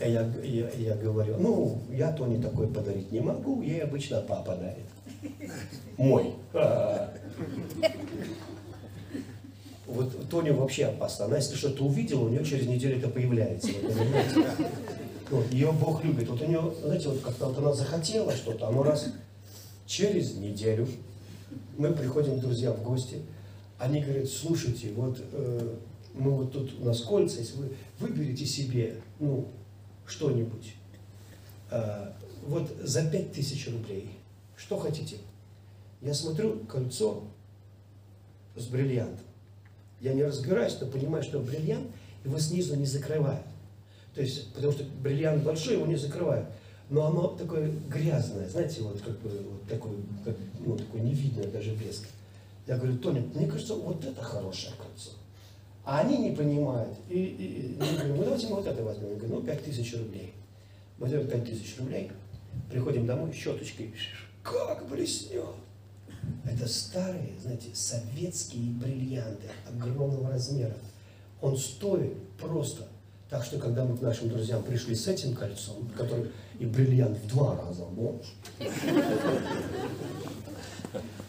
И я, я, я говорю, ну, я Тони такой подарить не могу, ей обычно папа дарит. Мой. Вот Тони вообще опасна. Она, если что-то увидела, у нее через неделю это появляется. Вы Вот, ее Бог любит. Вот у нее, знаете, вот как-то вот она захотела что-то, оно раз через неделю мы приходим, друзья, в гости, они говорят, слушайте, вот э, мы вот тут у нас кольца, если вы выберете себе, ну, что-нибудь, э, вот за пять тысяч рублей, что хотите? Я смотрю кольцо с бриллиантом. Я не разбираюсь, но понимаю, что бриллиант его снизу не закрывает. То есть, потому что бриллиант большой, его не закрывают. Но оно такое грязное, знаете, вот как бы вот такой, как, ну, такой не видно даже блеск. Я говорю, Тоня, мне кажется, вот это хорошее кольцо. А они не понимают. И, и, и я говорю, ну давайте мы вот это возьмем. Я говорю, ну пять тысяч рублей. Мы пять тысяч рублей, приходим домой, щеточкой, как блеснет. Это старые, знаете, советские бриллианты огромного размера. Он стоит просто. Так что, когда мы к нашим друзьям пришли с этим кольцом, который и бриллиант в два раза больше.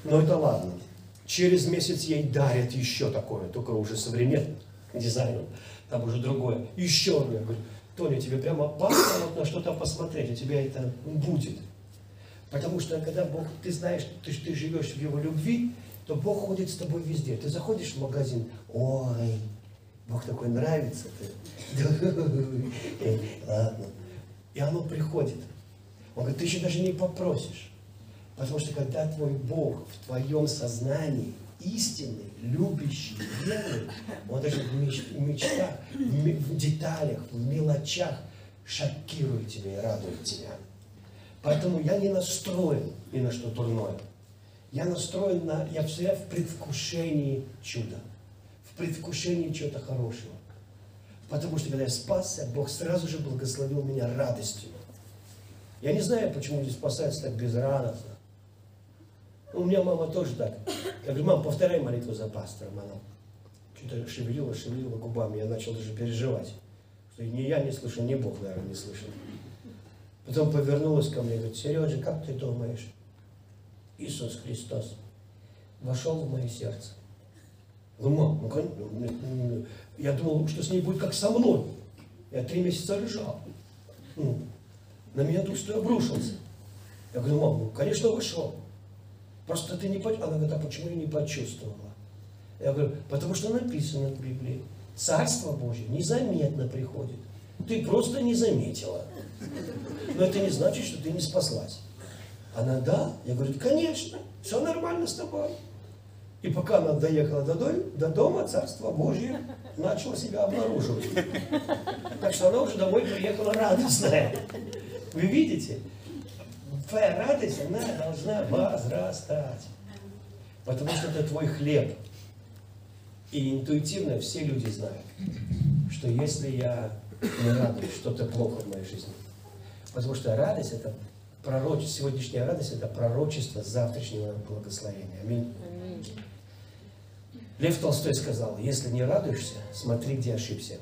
Но это ладно. Через месяц ей дарят еще такое, только уже современным дизайном. Там уже другое. Еще одно. Я говорю, Тоня, тебе прямо опасно вот на что-то посмотреть, у тебя это будет. Потому что когда Бог, ты знаешь, ты, ты живешь в Его любви, то Бог ходит с тобой везде. Ты заходишь в магазин, ой, Бог такой нравится. Ладно. И оно приходит. Он говорит, ты еще даже не попросишь. Потому что когда твой Бог в твоем сознании истинный, любящий, верный, он даже в мечтах, в деталях, в мелочах шокирует тебя и радует тебя. Поэтому я не настроен ни на что дурное. Я настроен на, я всегда в предвкушении чуда, в предвкушении чего-то хорошего. Потому что когда я спасся, Бог сразу же благословил меня радостью. Я не знаю, почему люди спасаются так безрадостно. У меня мама тоже так. Я говорю, мам, повторяй молитву за пастором. Она что-то шевелила, шевелила губами. Я начал даже переживать. Что ни я не слышал, ни Бог, наверное, не слышал. Потом повернулась ко мне и говорит, Сережа, как ты думаешь, Иисус Христос вошел в мое сердце? Ну, мам, ну, ну, ну, я думал, что с ней будет как со мной. Я три месяца лежал. Ну, на меня Дух Святой обрушился. Я говорю, мам, ну, конечно, вошел. Просто ты не почувствовала. Она говорит, а почему я не почувствовала? Я говорю, потому что написано в Библии. Царство Божье незаметно приходит. Ты просто не заметила. Но это не значит, что ты не спаслась. Она, да? Я говорю, конечно, все нормально с тобой. И пока она доехала до, до дома, Царство Божье начало себя обнаруживать. Так что она уже домой приехала радостная. Вы видите? Твоя радость, она должна возрастать. Потому что это твой хлеб. И интуитивно все люди знают, что если я не радуюсь, что-то плохо в моей жизни. Потому что радость это пророчество, сегодняшняя радость это пророчество завтрашнего благословения. Аминь. Лев Толстой сказал, если не радуешься, смотри, где ошибся.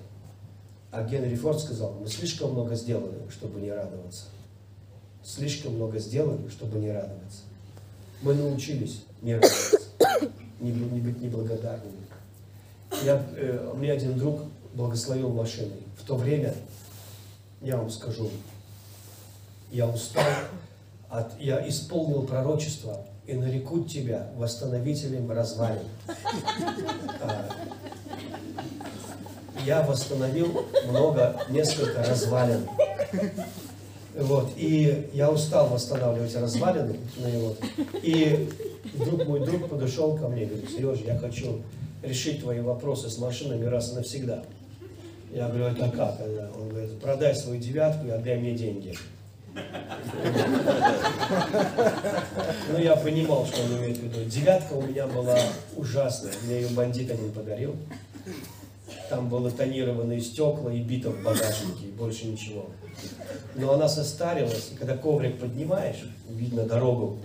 А Генри Форд сказал, мы слишком много сделали, чтобы не радоваться. Слишком много сделали, чтобы не радоваться. Мы научились не радоваться, не, быть неблагодарными. Я, э, меня один друг благословил машиной. В то время, я вам скажу, я устал, от, я исполнил пророчество и нарекут тебя восстановителем развалин. А, я восстановил много, несколько развалин. Вот, и я устал восстанавливать развалины. Ну, вот, и вдруг мой друг подошел ко мне и говорит, Сережа, я хочу решить твои вопросы с машинами раз и навсегда. Я говорю, это как? Он говорит, продай свою девятку и отдай мне деньги. Ну, я понимал, что он имеет в виду. Девятка у меня была ужасная. Мне ее бандит один подарил. Там было тонированные стекла и бита в багажнике, и больше ничего. Но она состарилась, и когда коврик поднимаешь, видно дорогу.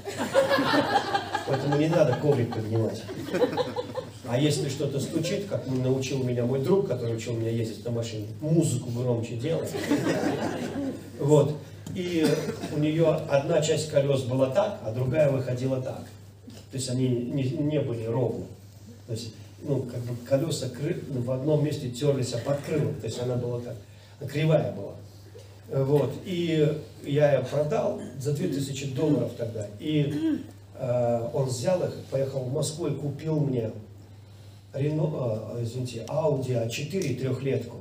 Поэтому не надо коврик поднимать. А если что-то стучит, как научил меня мой друг, который учил меня ездить на машине, музыку громче делать. Вот. И у нее одна часть колес была так, а другая выходила так. То есть они не, не были ровно. То есть, ну, как бы колеса кры, ну, в одном месте терлись, а под крылом. То есть она была так, кривая была. Вот. И я ее продал за 2000 долларов тогда. И э, он взял их, поехал в Москву и купил мне Рено, э, извините, Audi A4 трехлетку.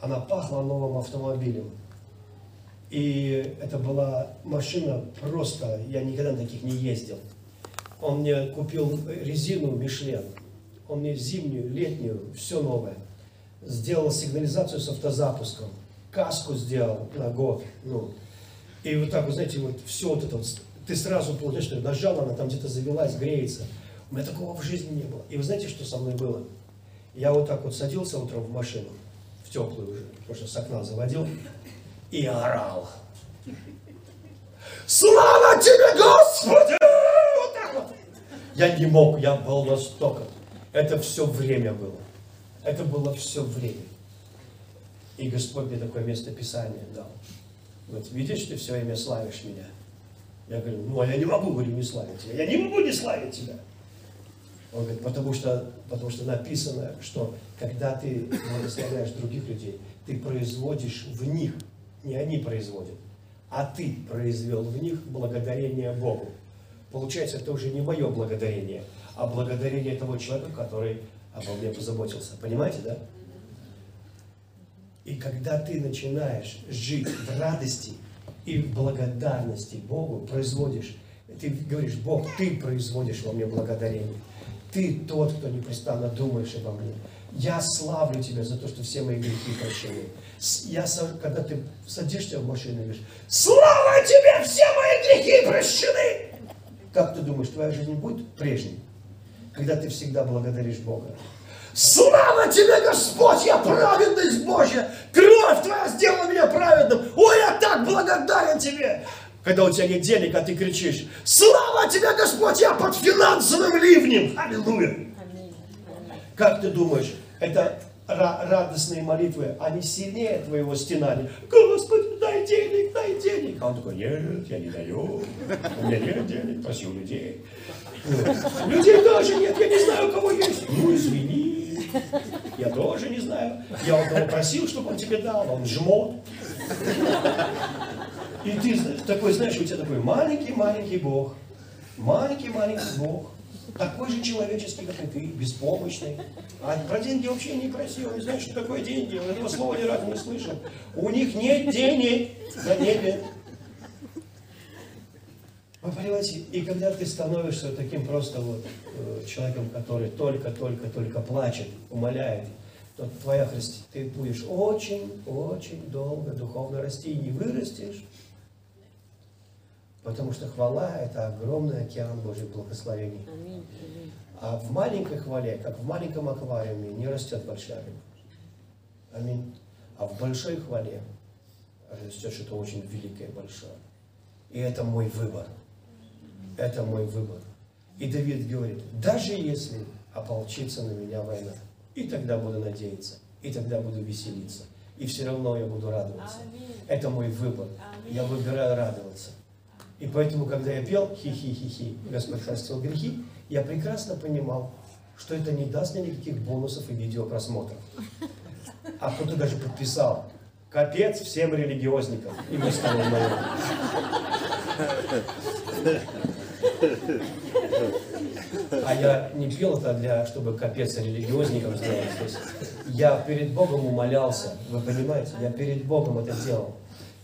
Она пахла новым автомобилем. И это была машина просто, я никогда на таких не ездил. Он мне купил резину Мишлен. Он мне зимнюю, летнюю, все новое. Сделал сигнализацию с автозапуском. Каску сделал на год. Ну. И вот так, вы знаете, вот все вот это вот, ты сразу получаешь, что нажал, она там где-то завелась, греется. У меня такого в жизни не было. И вы знаете, что со мной было? Я вот так вот садился утром в машину, в теплую уже, потому что с окна заводил, и орал. Слава тебе, Господи! Вот так вот. Я не мог, я был настолько. Это все время было. Это было все время. И Господь мне такое место Писания дал. Вот видишь, ты все время славишь меня. Я говорю, ну а я не могу, говорю, не славить тебя. Я не могу не славить тебя. Он говорит, потому что, потому что написано, что когда ты благословляешь других людей, ты производишь в них не они производят, а ты произвел в них благодарение Богу. получается, это уже не мое благодарение, а благодарение того человека, который обо мне позаботился. Понимаете, да? И когда ты начинаешь жить в радости и в благодарности Богу, производишь, ты говоришь, Бог, ты производишь во мне благодарение. Ты тот, кто непрестанно думаешь обо мне. Я славлю тебя за то, что все мои грехи прощены. Я, когда ты садишься в машину и говоришь, слава тебе, все мои грехи прощены. Как ты думаешь, твоя жизнь будет прежней, когда ты всегда благодаришь Бога? Слава тебе, Господь, я праведность Божья. Кровь твоя сделала меня праведным. Ой, я так благодарен тебе. Когда у тебя нет денег, а ты кричишь, слава тебе, Господь, я под финансовым ливнем. Аллилуйя. Как ты думаешь, это радостные молитвы, они сильнее твоего стенания. Господи, дай денег, дай денег. А он такой, нет, я не даю. У меня нет денег, проси у людей. Людей даже нет, я не знаю, у кого есть. Ну, извини. Я тоже не знаю. Я у кого просил, чтобы он тебе дал, он жмот. И ты такой, знаешь, у тебя такой маленький-маленький Бог. Маленький-маленький Бог такой же человеческий, как и ты, беспомощный. А про деньги вообще не просил, не знаю, что такое деньги, он этого слова ни разу не слышал. У них нет денег на небе. Вы понимаете, и когда ты становишься таким просто вот э, человеком, который только-только-только плачет, умоляет, то твоя христи, ты будешь очень-очень долго духовно расти и не вырастешь. Потому что хвала – это огромный океан Божьих благословений. А в маленькой хвале, как в маленьком аквариуме, не растет большая рыба. Аминь. А в большой хвале растет что-то очень великое, большое. И это мой выбор. Это мой выбор. И Давид говорит, даже если ополчится на меня война, и тогда буду надеяться, и тогда буду веселиться, и все равно я буду радоваться. Это мой выбор. Я выбираю радоваться. И поэтому, когда я пел «Хи-хи-хи-хи», Господь простил грехи, я прекрасно понимал, что это не даст мне никаких бонусов и видеопросмотров. А кто-то даже подписал «Капец всем религиозникам». И мы стали моим. А я не пел это для, чтобы капец религиозникам сделать здесь. Я перед Богом умолялся, вы понимаете? Я перед Богом это делал.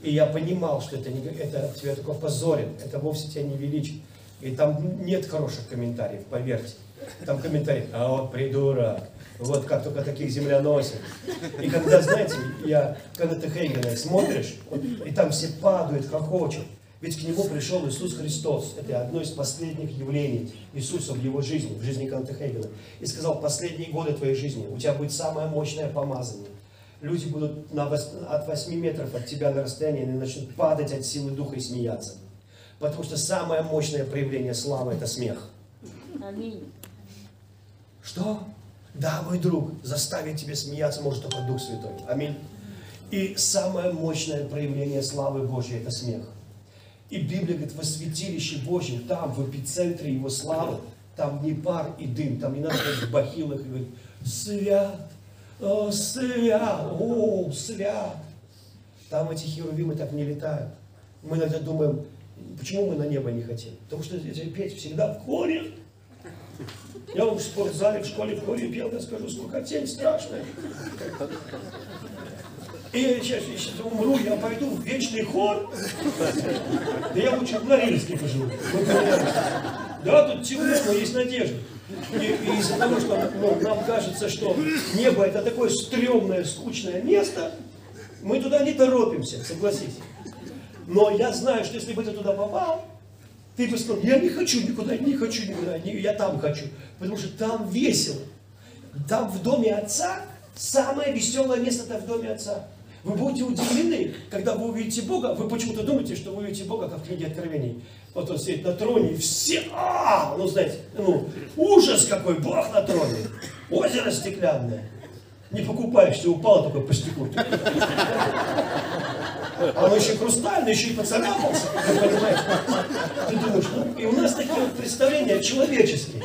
И я понимал, что это, не, это тебя только позорит, это вовсе тебя не величит. И там нет хороших комментариев, поверьте. Там комментарии, а вот придурок, вот как только таких земля носит. И когда, знаете, я Кеннета Хейгена смотришь, и там все падают, хохочут. Ведь к нему пришел Иисус Христос. Это одно из последних явлений Иисуса в его жизни, в жизни Кеннета Хейгена. И сказал, последние годы твоей жизни у тебя будет самое мощное помазание люди будут на, от 8 метров от тебя на расстоянии и начнут падать от силы духа и смеяться. Потому что самое мощное проявление славы – это смех. Аминь. Что? Да, мой друг, заставить тебя смеяться может только Дух Святой. Аминь. И самое мощное проявление славы Божьей – это смех. И Библия говорит, во святилище Божьем, там, в эпицентре Его славы, там не пар и дым, там не надо ходить в бахилах и говорить, свят, о, свят, о, свят. Там эти херувимы так не летают. Мы иногда думаем, почему мы на небо не хотим? Потому что петь всегда в хоре. Я вам в спортзале, в школе в хоре пел, я скажу, сколько тень страшная. И сейчас, я сейчас умру, я пойду в вечный хор. Да я лучше в Норильске поживу. Да, тут темно, но есть надежда. И, из-за того, что ну, нам кажется, что небо это такое стрёмное, скучное место, мы туда не торопимся, согласитесь. Но я знаю, что если бы ты туда попал, ты бы сказал, я не хочу никуда, не хочу никуда, не, я там хочу. Потому что там весело. Там в доме отца, самое веселое место это в доме отца. Вы будете удивлены, когда вы увидите Бога, вы почему-то думаете, что вы увидите Бога, как в книге Откровений. Вот он сидит на троне, и все, а, ну, знаете, ну, ужас какой, Бог на троне. Озеро стеклянное. Не покупаешься, упало только по стеклу. А он еще хрустальный, еще и поцарапался, вы понимаете? Ты думаешь, ну, и у нас такие вот представления человеческие.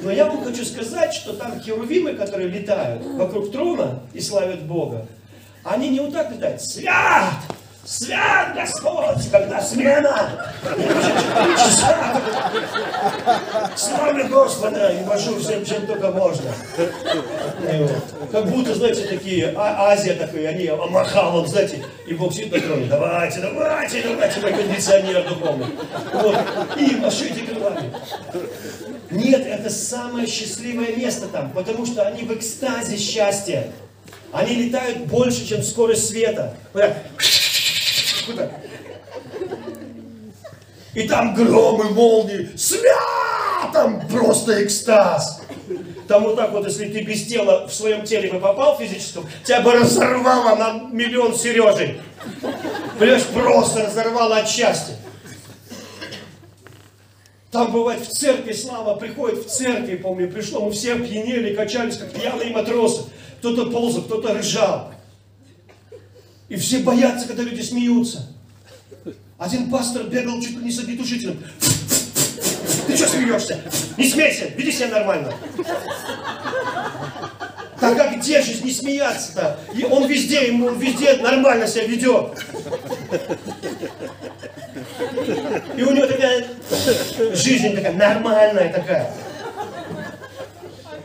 Но я вам хочу сказать, что там херувимы, которые летают вокруг трона и славят Бога, они не вот так летают. Свят! Свят Господь, когда смена. Славлю Господа и вожу всем, чем только можно. Как будто, знаете, такие, а, Азия такая, они махал, знаете, и Бог сидит на троне, давайте, давайте, давайте, мой кондиционер духовный. Вот, и машите крылами. Нет, это самое счастливое место там, потому что они в экстазе счастья. Они летают больше, чем скорость света. И там громы, молнии, свят, там просто экстаз. Там вот так вот, если ты без тела в своем теле бы попал физическом, тебя бы разорвало на миллион Сережей. Понимаешь, просто разорвало от счастья. Там бывает в церкви, слава, приходит в церкви, помню, пришло, мы все опьянели, качались, как пьяные матросы. Кто-то ползал, кто-то ржал. И все боятся, когда люди смеются. Один пастор бегал чуть ли не с огнетушителем. Ты что смеешься? Не смейся, веди себя нормально. Так как где же не смеяться-то? И он везде, ему везде нормально себя ведет. И у него такая жизнь такая нормальная такая.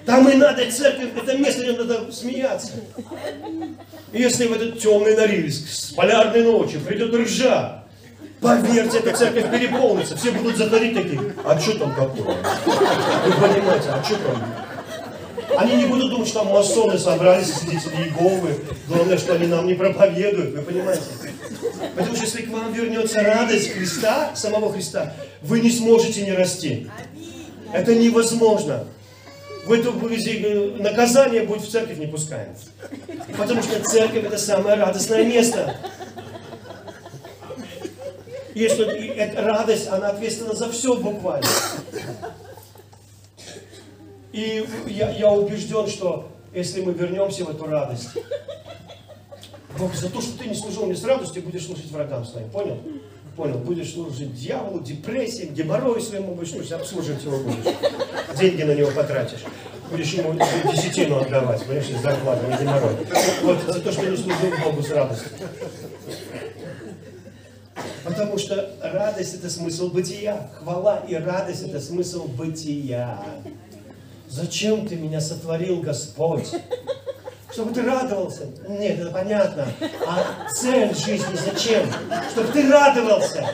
Там и надо церковь, это место, где надо смеяться. Если в этот темный Норильск с полярной ночи придет ржа, поверьте, эта церковь переполнится, все будут заходить такие, а что там такое? Вы понимаете, а что там? Они не будут думать, что там масоны собрались, свидетели Иеговы. Главное, что они нам не проповедуют, вы понимаете? Потому что если к вам вернется радость Христа, самого Христа, вы не сможете не расти. Это невозможно. В эту наказание будет в церковь не пускаем. Потому что церковь это самое радостное место. И эта радость, она ответственна за все буквально. И я, я убежден, что если мы вернемся в эту радость, Бог за то, что ты не служил мне с радостью, будешь служить врагам своим. Понял? Понял. Будешь служить дьяволу, депрессии, геморрою своему будешь служить, обслуживать его будешь. Деньги на него потратишь. Будешь ему десятину отдавать, понимаешь, из зарплаты, не геморрой. Вот за то, что не служил Богу с радостью. Потому что радость это смысл бытия. Хвала и радость это смысл бытия. Зачем ты меня сотворил, Господь? Чтобы ты радовался. Нет, это понятно. А цель жизни зачем? Чтобы ты радовался.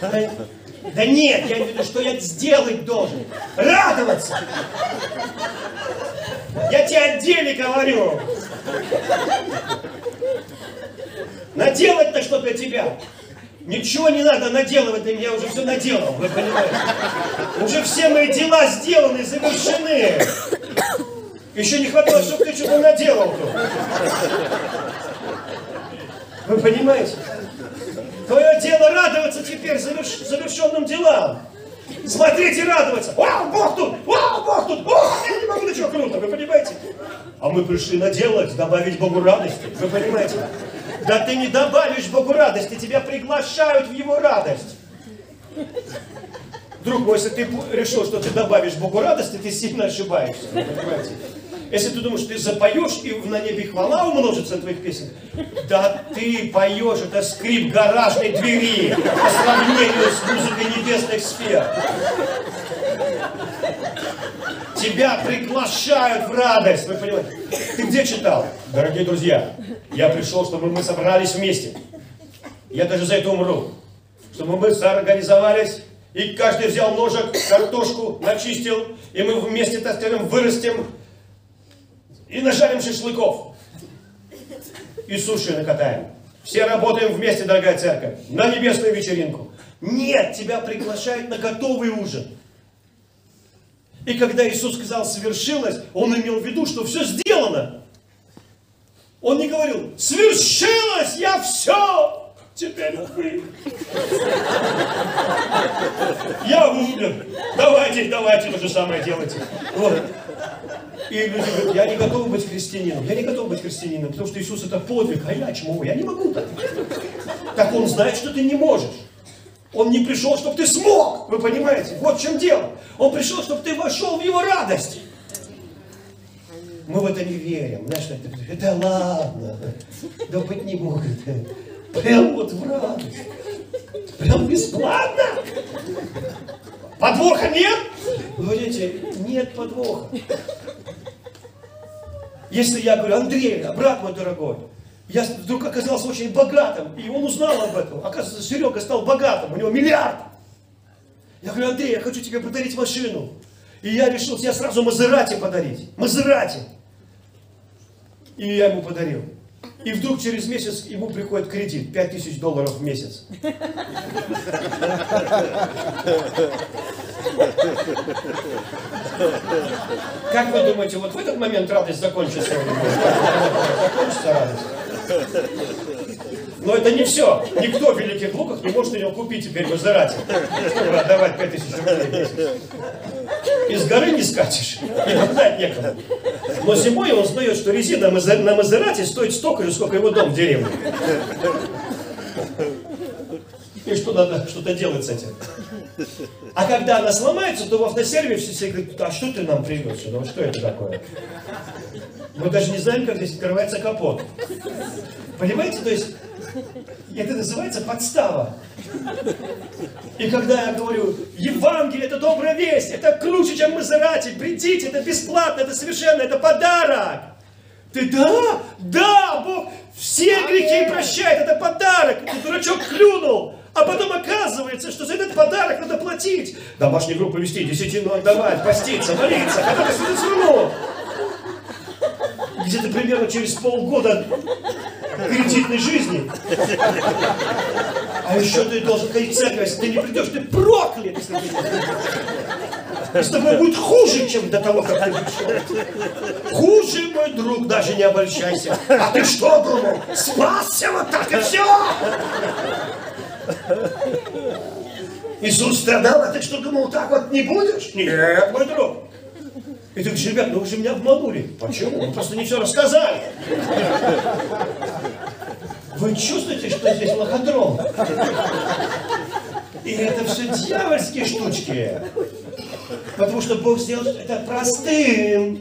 Да, нет, я имею в виду, что я сделать должен. Радоваться. Я тебе о деле говорю. Наделать-то что для тебя. Ничего не надо наделывать для меня, уже все наделал, вы понимаете? Уже все мои дела сделаны, завершены. Еще не хватало, чтобы ты что-то наделал тут. Вы понимаете? Твое дело радоваться теперь заверш... завершенным делам. Смотреть и радоваться. Вау, Бог тут! Вау, Бог тут! О, я не могу, ничего круто, вы понимаете? А мы пришли наделать, добавить Богу радости. Вы понимаете? Да ты не добавишь Богу радости, тебя приглашают в Его радость. Друг мой, если ты решил, что ты добавишь Богу радости, ты сильно ошибаешься. Понимаете? Если ты думаешь, ты запоешь, и на небе хвала умножится на твоих песен, да ты поешь, это скрип гаражной двери по сравнению с музыкой небесных сфер. Тебя приглашают в радость, вы понимаете? Ты где читал? Дорогие друзья, я пришел, чтобы мы собрались вместе. Я даже за это умру. Чтобы мы соорганизовались, и каждый взял ножик, картошку, начистил, и мы вместе, так скажем, вырастем и нажарим шашлыков. И суши накатаем. Все работаем вместе, дорогая церковь, на небесную вечеринку. Нет, тебя приглашают на готовый ужин. И когда Иисус сказал «совершилось», Он имел в виду, что все сделано. Он не говорил «свершилось, я все, теперь вы». Я умер, давайте, давайте, то же самое делайте. Вот. И люди говорят, я не готов быть христианином. Я не готов быть христианином, потому что Иисус это подвиг, а я чему? Я не могу так. Так Он знает, что ты не можешь. Он не пришел, чтобы ты смог, вы понимаете? Вот в чем дело. Он пришел, чтобы ты вошел в его радость. Мы в это не верим. Знаешь, это, это ладно. Да быть не может. Прям вот в радость. Прям бесплатно. Подвоха нет? Вы говорите, нет подвоха. Если я говорю, Андрей, брат мой дорогой, я вдруг оказался очень богатым, и он узнал об этом. Оказывается, Серега стал богатым, у него миллиард. Я говорю, Андрей, я хочу тебе подарить машину. И я решил тебе сразу Мазерати подарить. Мазерати. И я ему подарил. И вдруг через месяц ему приходит кредит 5000 долларов в месяц. Как вы думаете, вот в этот момент радость закончится? Закончится радость. Но это не все. Никто в Великих Луках не может ее купить теперь в Изерате. Отдавать 5000 рублей. Из горы не скачешь, и отдать некому. Но зимой он узнает, что резина на Мазерате стоит столько же, сколько его дом в деревне. И что надо что-то делать с этим. А когда она сломается, то в автосервисе все говорят, а что ты нам привез сюда? Что это такое? Мы даже не знаем, как здесь открывается капот. Понимаете? То есть это называется подстава. И когда я говорю, Евангелие это добрая весть, это круче, чем Мазерати, придите, это бесплатно, это совершенно, это подарок. Ты да, да, Бог все грехи прощает, это подарок. Ты дурачок клюнул. А потом оказывается, что за этот подарок надо платить. Домашнюю группу вести, десятину отдавать, поститься, молиться, когда ты сюда свернул. Где-то примерно через полгода кредитной жизни. А еще ты должен ходить в церковь, если ты не придешь, ты проклят, с тобой будет хуже, чем до того, как ты пришел. Хуже, мой друг, даже не обольщайся. А ты что думал? Спасся вот так и все? Иисус страдал, а ты что думал, так вот не будешь? Нет, мой друг. И ты говоришь, ребят, ну вы же меня обманули. Почему? Вы просто не все рассказали. Вы чувствуете, что здесь лоходром? И это все дьявольские штучки. Потому что Бог сделал это простым.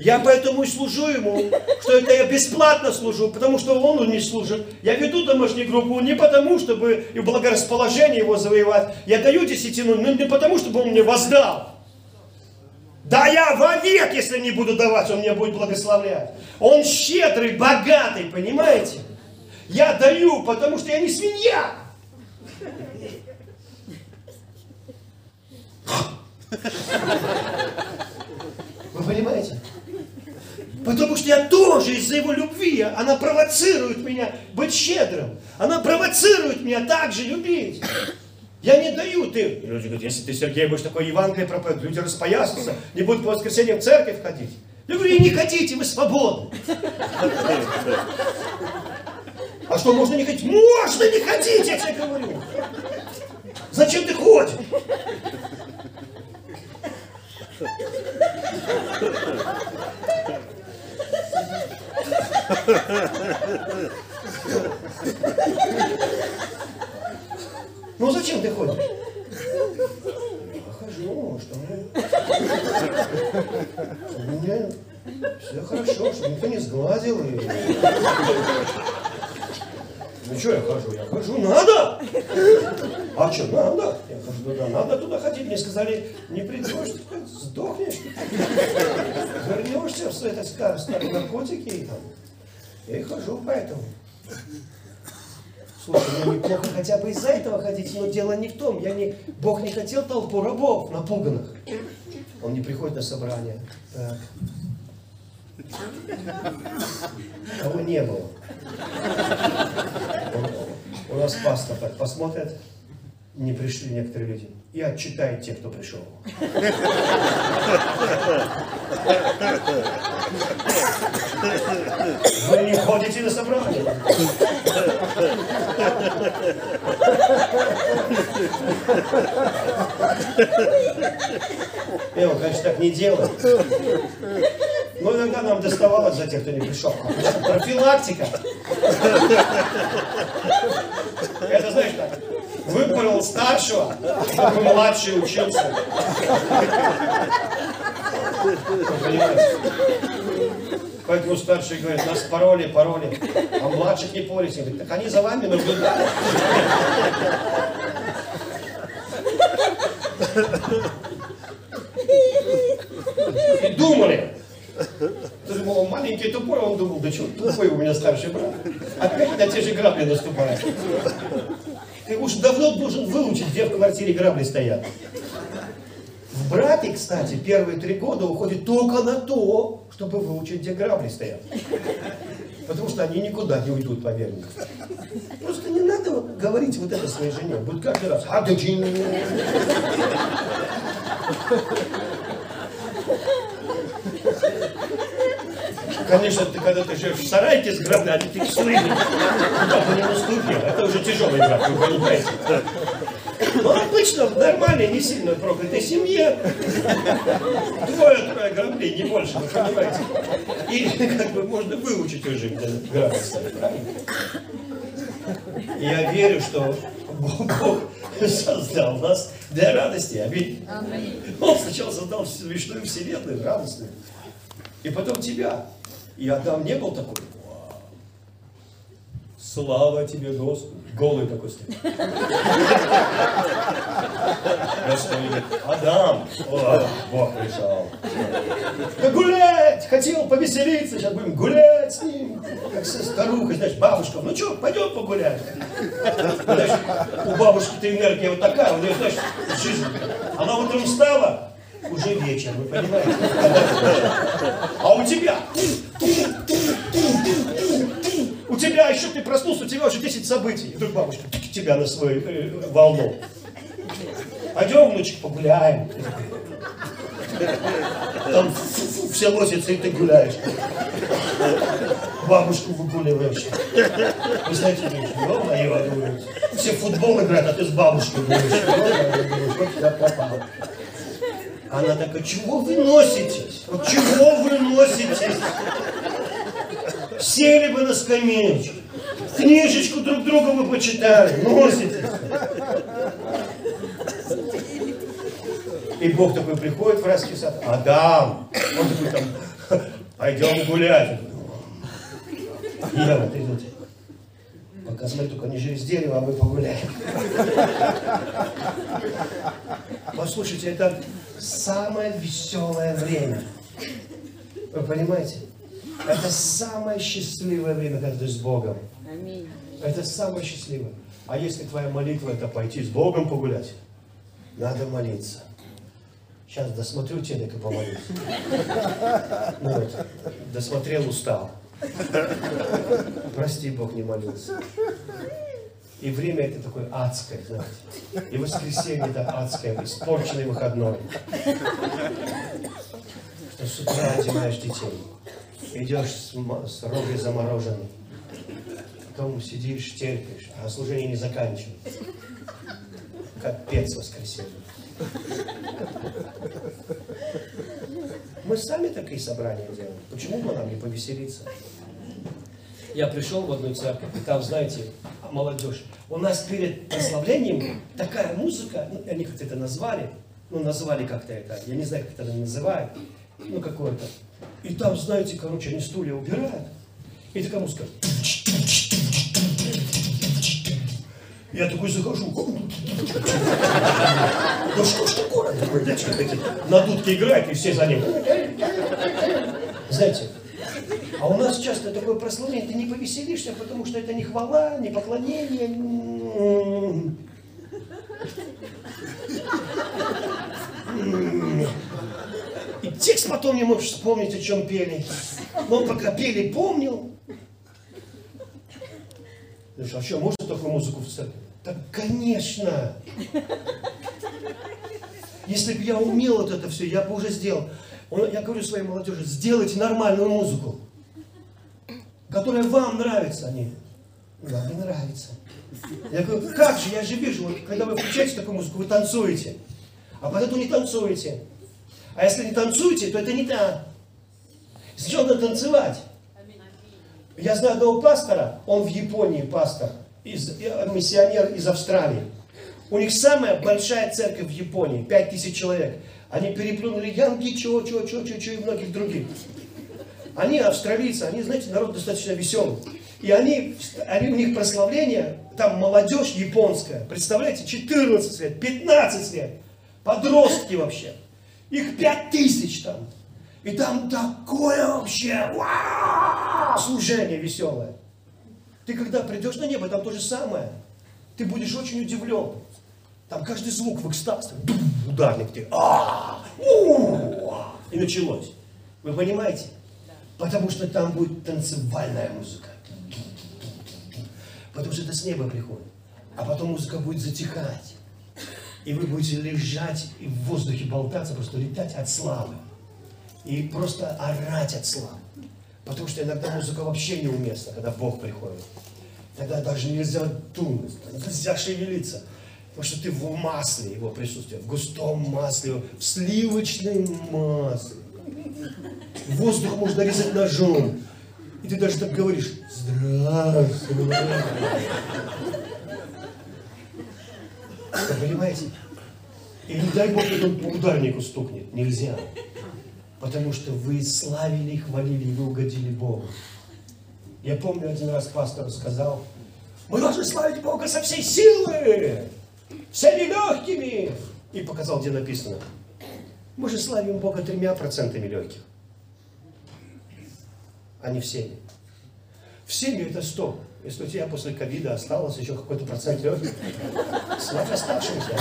Я поэтому и служу ему, что это я бесплатно служу, потому что он не служит. Я веду домашнюю группу не потому, чтобы и благорасположение его завоевать. Я даю десятину, но не потому, чтобы он мне воздал. Да я вовек, если не буду давать, он меня будет благословлять. Он щедрый, богатый, понимаете? Я даю, потому что я не свинья. Вы понимаете? Потому что я тоже из-за его любви, она провоцирует меня быть щедрым. Она провоцирует меня также любить. Я не даю, ты. люди говорят, если ты, Сергей, будешь такой Евангелие проповедовать, люди распоясутся, не будут по воскресеньям в церковь ходить. Я говорю, не хотите, вы свободны. А что, можно не ходить? Можно не ходить, я тебе говорю. Зачем ты ходишь? Ну зачем ты ходишь? Я хожу, что мне... Мне все хорошо, чтобы никто не сгладил. И... Ну что я хожу? Я хожу, надо! А что, надо? Я хожу туда, надо туда ходить. Мне сказали, не придешь, сдохнешь. Вернешься в свои старые наркотики и там. Я и хожу поэтому. Слушай, мне неплохо хотя бы из-за этого ходить, но дело не в том. Я не, Бог не хотел толпу рабов напуганных. Он не приходит на собрание. Так. Кого не было. У нас пастор так посмотрят, не пришли некоторые люди, и отчитает тех, кто пришел. Вы не ходите на собрание. Он, конечно, так не делает. Но иногда нам доставалось за тех, кто не пришел. Профилактика. Это знаешь так, выбрал старшего, чтобы младший учился. Поэтому старшие говорят, нас пароли, пароли, а младших не порите. Говорит, так они за вами наблюдают. И думали. Ты же маленький тупой, он думал, да что, тупой у меня старший брат. Опять на те же грабли наступает. Ты уж давно должен выучить, где в квартире грабли стоят. В брате, кстати, первые три года уходит только на то, чтобы выучить, где грабли стоят. Потому что они никуда не уйдут, поверь мне. Просто не надо говорить вот это своей жене. Будет каждый раз. «А, да чин». Конечно, ты когда ты живешь в сарайке с грабли, а ты слышишь, куда бы не наступил. Это уже тяжелый брак, вы понимаете. Ну, обычно в нормальной, не сильно проклятой семье двое-трое граблей, не больше, вы понимаете. И как бы можно выучить уже, правильно? Я верю, что Бог создал нас для радости. Аминь. Он сначала создал смешную вселенную, радостную. И потом тебя. И Адам не был такой. «Вау, Слава тебе, Господи. Голый такой стоит. Господи Адам, о, Бог пришел. Да гулять! Хотел повеселиться, сейчас будем гулять с ним. Как со старухой, знаешь, бабушка, ну что, пойдем погулять. У бабушки-то энергия вот такая, у нее, знаешь, жизнь. Она утром встала, уже вечер, вы понимаете? А у тебя? Тебя еще ты проснулся, у тебя уже 10 событий. И вдруг бабушка тебя на свою э, волну. Пойдем, внучек, погуляем. Там все лозятся, и ты гуляешь. Бабушку выгуливаешь. Вы знаете, ё-моё, думаю, все футбол играют, а ты с бабушкой гуляешь. Думаешь, вот я попал. Она такая, чего вы носитесь? Чего вы носитесь? Сели бы на скамеечку, книжечку друг друга вы почитали, носитесь. И Бог такой приходит в райский сад, Адам, он такой там, пойдем гулять. Ева, ты тут, пока смотри, только не через дерево, а мы погуляем. Послушайте, это самое веселое время. Вы понимаете? Это самое счастливое время, когда ты с Богом. Аминь. Это самое счастливое. А если твоя молитва это пойти с Богом погулять, надо молиться. Сейчас досмотрю телек и помолюсь. Ну вот, досмотрел, устал. Прости, Бог, не молился. И время это такое адское, знаете. И воскресенье это адское, испорченный выходной. Что с утра одеваешь детей. Идешь с, с рогой замороженной. Потом сидишь, терпишь, а служение не заканчивается. Капец воскресенье. Мы сами такие собрания делаем. Почему бы нам не повеселиться? Я пришел в одну церковь, и там, знаете, молодежь. У нас перед прославлением такая музыка, ну, они как-то это назвали, ну, назвали как-то это, я не знаю, как это называют, ну, какое-то. И там, знаете, короче, они стулья убирают, и такая музыка. Я такой захожу. Ну что ж такое? На дудке играет, и все за ним. Знаете, а у нас часто такое прославление, ты не повеселишься, потому что это не хвала, не поклонение. М. И текст потом не можешь вспомнить, о чем пели. Но пока пели, помнил. Слушай, а что, можно такую музыку в церкви? Так, конечно. Если бы я умел вот это все, я бы уже сделал. Он- Я говорю своей молодежи, сделайте нормальную музыку, которая вам нравится. Они, нам не нравится. Я говорю, как же, я же вижу, вот, когда вы включаете такую музыку, вы танцуете. А под эту не танцуете. А если не танцуете, то это не так. Сначала надо танцевать. Я знаю одного пастора, он в Японии пастор, из, э, миссионер из Австралии. У них самая большая церковь в Японии, 5000 человек. Они переплюнули Янги, чего, чего, чего, чего, чего и многих других. Они австралийцы, они, знаете, народ достаточно веселый. И они, они, у них прославление, там молодежь японская, представляете, 14 лет, 15 лет, подростки вообще. Их 5 тысяч там. И там такое вообще вау, служение веселое. Ты когда придешь на небо, там то же самое. Ты будешь очень удивлен. Там каждый звук в экстаз. Ударник ты. А, и началось. Вы понимаете? Потому что там будет танцевальная музыка. Потому что это с неба приходит. А потом музыка будет затихать. И вы будете лежать и в воздухе болтаться, просто летать от славы. И просто орать от славы. Потому что иногда музыка вообще неуместна, когда Бог приходит. Тогда даже нельзя думать, нельзя шевелиться. Потому что ты в масле его присутствия, в густом масле, в сливочном масле. Воздух можно резать ножом. И ты даже так говоришь, здравствуй. Понимаете? И не дай Бог, он по ударнику стукнет. Нельзя. Потому что вы славили, хвалили, вы угодили Богу. Я помню, один раз пастор сказал, мы должны славить Бога со всей силы, всеми легкими. И показал, где написано. Мы же славим Бога тремя процентами легких, а не всеми. Всеми это сто. Если у тебя после ковида осталось еще какой-то процент легких, славь оставшимся.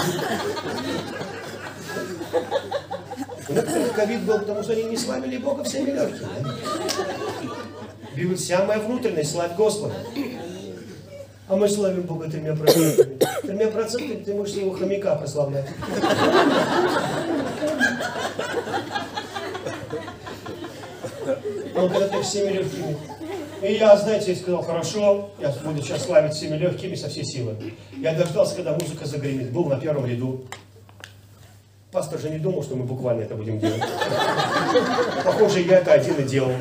У некоторых ковид был, потому что они не славили Бога всеми легкими. Библия, вся моя внутренность, славь Господа. А мы славим Бога тремя процентами. Тремя процентами ты можешь своего хомяка прославлять. Но когда ты всеми легкими. И я, знаете, сказал, хорошо, я буду сейчас славить всеми легкими со всей силы. Я дождался, когда музыка загремит. Был на первом ряду. Пастор же не думал, что мы буквально это будем делать. Похоже, я это один и делал.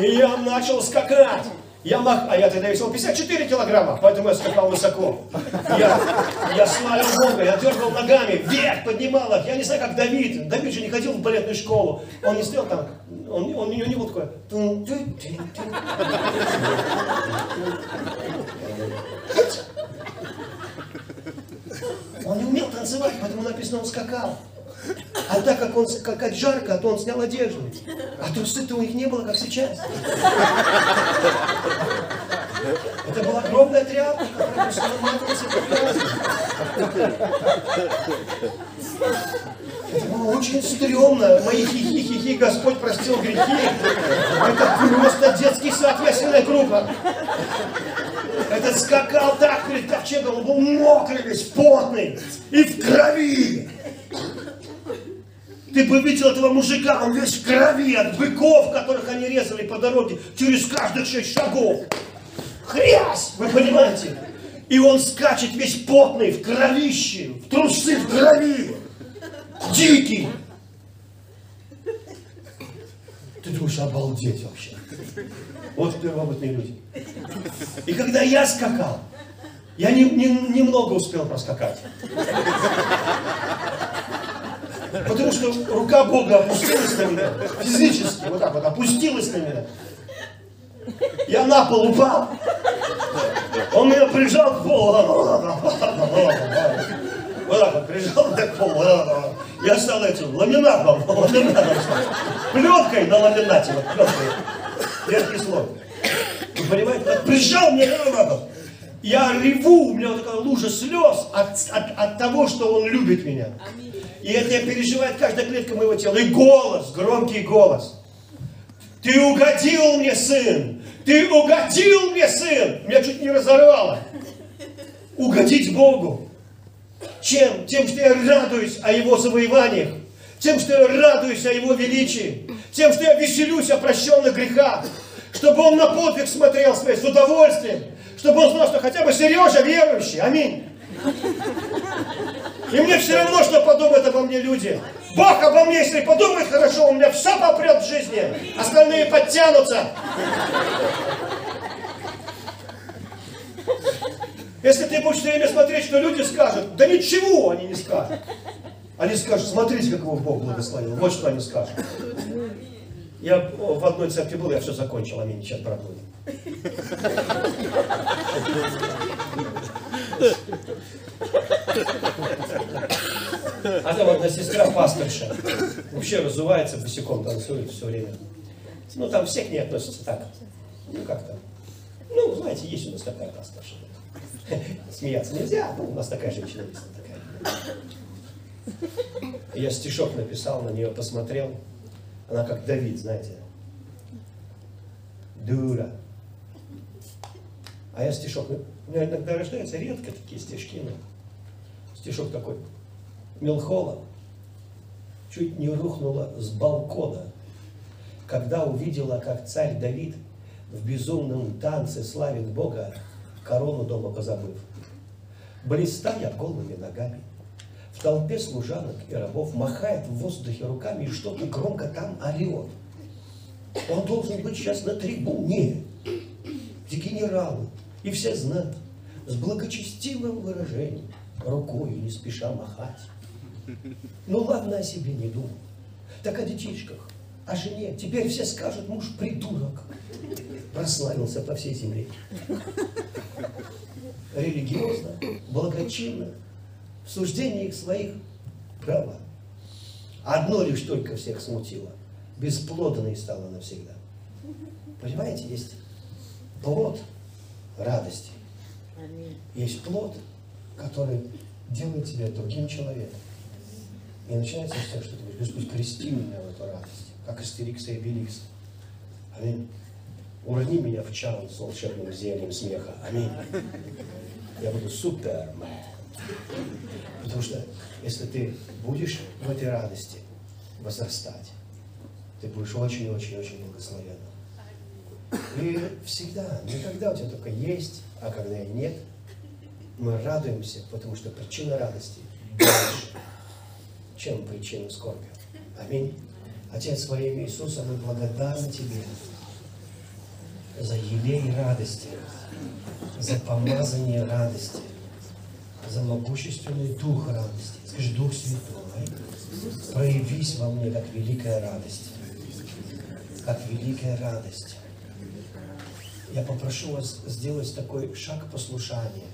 И я начал скакать. Я мах... А я тогда весил 54 килограмма, поэтому я скакал высоко. Я, я славил Бога, я дергал ногами, вверх поднимал их. Я не знаю, как Давид. Давид же не ходил в балетную школу. Он не стоял там, он, он, у него не был такой. Он не умел танцевать, поэтому написано, он скакал. А так как он как жарко, то он снял одежду. А трусы-то у них не было, как сейчас. Это была огромная тряпка, которая Это было очень стрёмно. Мои хихи-хихи, Господь простил грехи. Это просто детский сад, ясельная группа. Этот скакал так перед ковчегом, он был мокрый весь, потный и в крови. Ты бы видел этого мужика, он весь в крови от быков, которых они резали по дороге через каждых шесть шагов. Хрясь, вы понимаете? И он скачет весь потный, в кровище, в трусы, в крови. Дикий. Ты думаешь, обалдеть вообще. Вот первобытные люди. И когда я скакал, я не, не, немного успел проскакать. Потому что рука Бога опустилась на меня, физически, вот так вот опустилась на меня. Я на пол упал. Он меня прижал к полу. Вот так вот, прижал к полу. Я стал этим ламинатом, ламинатом Пленкой на ламинате, вот пленкой. Редкий слой. Вы понимаете? Он прижал мне надо. Я реву, у меня вот такая лужа слез от, от, от того, что он любит меня. И это переживает каждая клетка моего тела. И голос, громкий голос. Ты угодил мне, сын! Ты угодил мне, сын! Меня чуть не разорвало. Угодить Богу. Чем? Тем, что я радуюсь о Его завоеваниях. Тем, что я радуюсь о Его величии. Тем, что я веселюсь о прощенных грехах. Чтобы Он на подвиг смотрел свой с удовольствием. Чтобы Он знал, что хотя бы Сережа верующий. Аминь. И мне все равно, что подумают обо мне люди. Бог обо мне, если подумает хорошо, у меня все попрет в жизни. Остальные подтянутся. Если ты будешь все время смотреть, что люди скажут, да ничего они не скажут. Они скажут, смотрите, как его Бог благословил. Вот что они скажут. Я в одной церкви был, я все закончил, аминь, сейчас брат А там одна сестра пасторша. Вообще разувается, босиком танцует все время. Ну, там всех не относятся так. Ну, как то Ну, знаете, есть у нас такая пасторша. Смеяться нельзя, но у нас такая женщина есть. Такая. Я стишок написал, на нее посмотрел. Она как Давид, знаете. Дура. А я стишок, у меня иногда рождаются редко такие стишки, но стишок такой. Мелхола чуть не рухнула с балкона, когда увидела, как царь Давид в безумном танце славит Бога, корону дома позабыв. Блистая голыми ногами, в толпе служанок и рабов махает в воздухе руками и что-то громко там орет. Он должен быть сейчас на трибуне, где генералы и все знают, с благочестивым выражением, рукой не спеша махать. Ну ладно, о себе не думал. Так о детишках, о жене. Теперь все скажут, муж придурок. Прославился по всей земле. Религиозно, благочинно, в суждениях своих права. Одно лишь только всех смутило. Бесплодной стало навсегда. Понимаете, есть плод радости. Есть плод, который делает тебя другим человеком. И начинается с того, что ты говоришь, Господь, крести меня в эту радость, как Астерикса и Беликс. Аминь. Урони меня в чан с волшебным зельем смеха. Аминь. Я буду супермен. Потому что если ты будешь в этой радости возрастать, ты будешь очень-очень-очень благословенным. И всегда, никогда у тебя только есть, а когда нет, мы радуемся, потому что причина радости чем причина скорби. Аминь. Отец, во имя Иисуса, мы благодарны Тебе за елей радости, за помазание радости, за могущественный дух радости. Скажи, Дух Святой, проявись во мне, как великая радость. Как великая радость. Я попрошу вас сделать такой шаг послушания.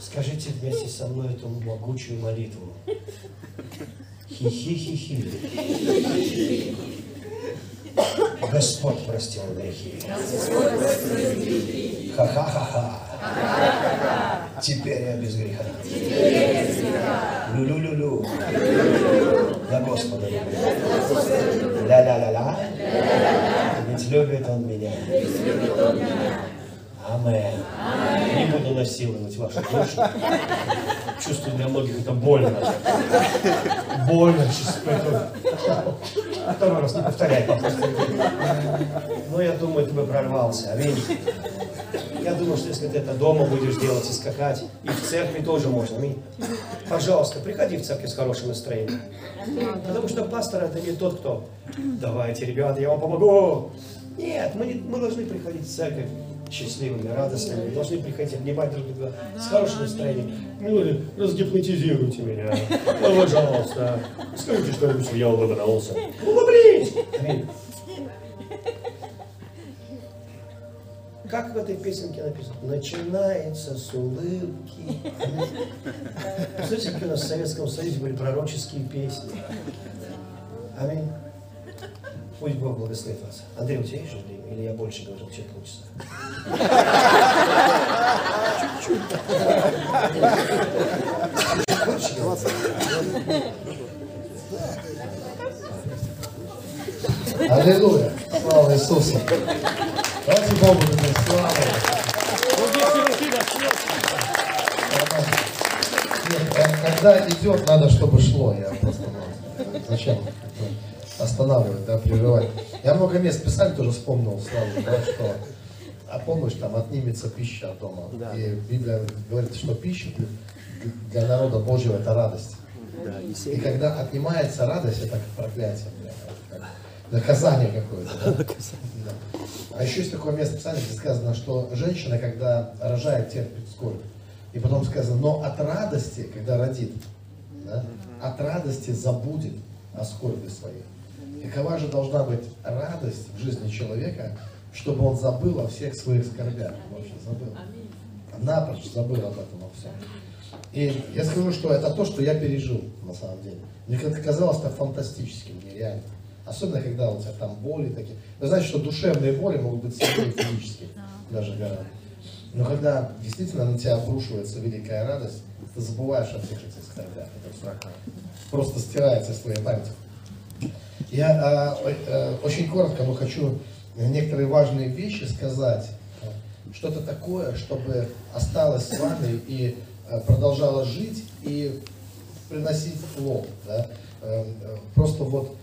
Скажите вместе со мной эту могучую молитву. Хи-хи-хи-хи. Господь простил грехи. Ха-ха-ха-ха. Теперь я без греха. Лю-лю-лю-лю. Я Господа люблю. Ля-ля-ля-ля. Ведь любит Он меня. Амен. Не буду насиловать вашу душу. Чувствую, для многих это больно. Больно. Сейчас Второй раз не повторяй, пожалуйста. Но я думаю, ты бы прорвался. Аминь. Я думаю, что если ты это дома будешь делать и скакать, и в церкви тоже можно. Аминь. Пожалуйста, приходи в церковь с хорошим настроением. Потому что пастор это не тот, кто давайте, ребята, я вам помогу. Нет, мы, не, мы должны приходить в церковь счастливыми, радостными, мы должны приходить обнимать друг друга с хорошим настроением. Милые, разгипнотизируйте меня, ну, пожалуйста, скажите что-нибудь, что я улыбнулся. Улыбнись! Аминь. Как в этой песенке написано? Начинается с улыбки. Представляете, какие у нас в Советском Союзе были пророческие песни. Аминь. Пусть Бог благословит вас. Андрей, у тебя есть жилье? Или я больше говорил, чем полчаса? Аллилуйя. Слава Иисусу. Давайте Богу дадим славу. Когда идет, надо, чтобы шло. Я просто, ну, зачем останавливать, да, прерывать. Я много мест писали, тоже вспомнил, Славу, да, что а помнишь, там отнимется пища от дома. Да. И Библия говорит, что пища для народа Божьего это радость. Да, и когда отнимается радость, это как проклятие, как наказание какое-то. Да? Да. А еще есть такое место Писания, где сказано, что женщина, когда рожает, терпит скорбь. И потом сказано, но от радости, когда родит, да, от радости забудет о скорби своей. Какова же должна быть радость в жизни человека, чтобы он забыл о всех своих скорбях. Вообще забыл. Напрочь забыл об этом во всем. И я скажу, что это то, что я пережил на самом деле. Мне как казалось так фантастическим, нереально. Особенно, когда у тебя там боли такие. Вы знаете, что душевные боли могут быть сильнее физические, даже гораздо. Но когда действительно на тебя обрушивается великая радость, ты забываешь о всех этих скорбях, это страх просто стирается из твоей памяти. Я э, э, очень коротко, но хочу некоторые важные вещи сказать. Что-то такое, чтобы осталось с вами и э, продолжало жить и приносить плод. Да? Э, э, просто вот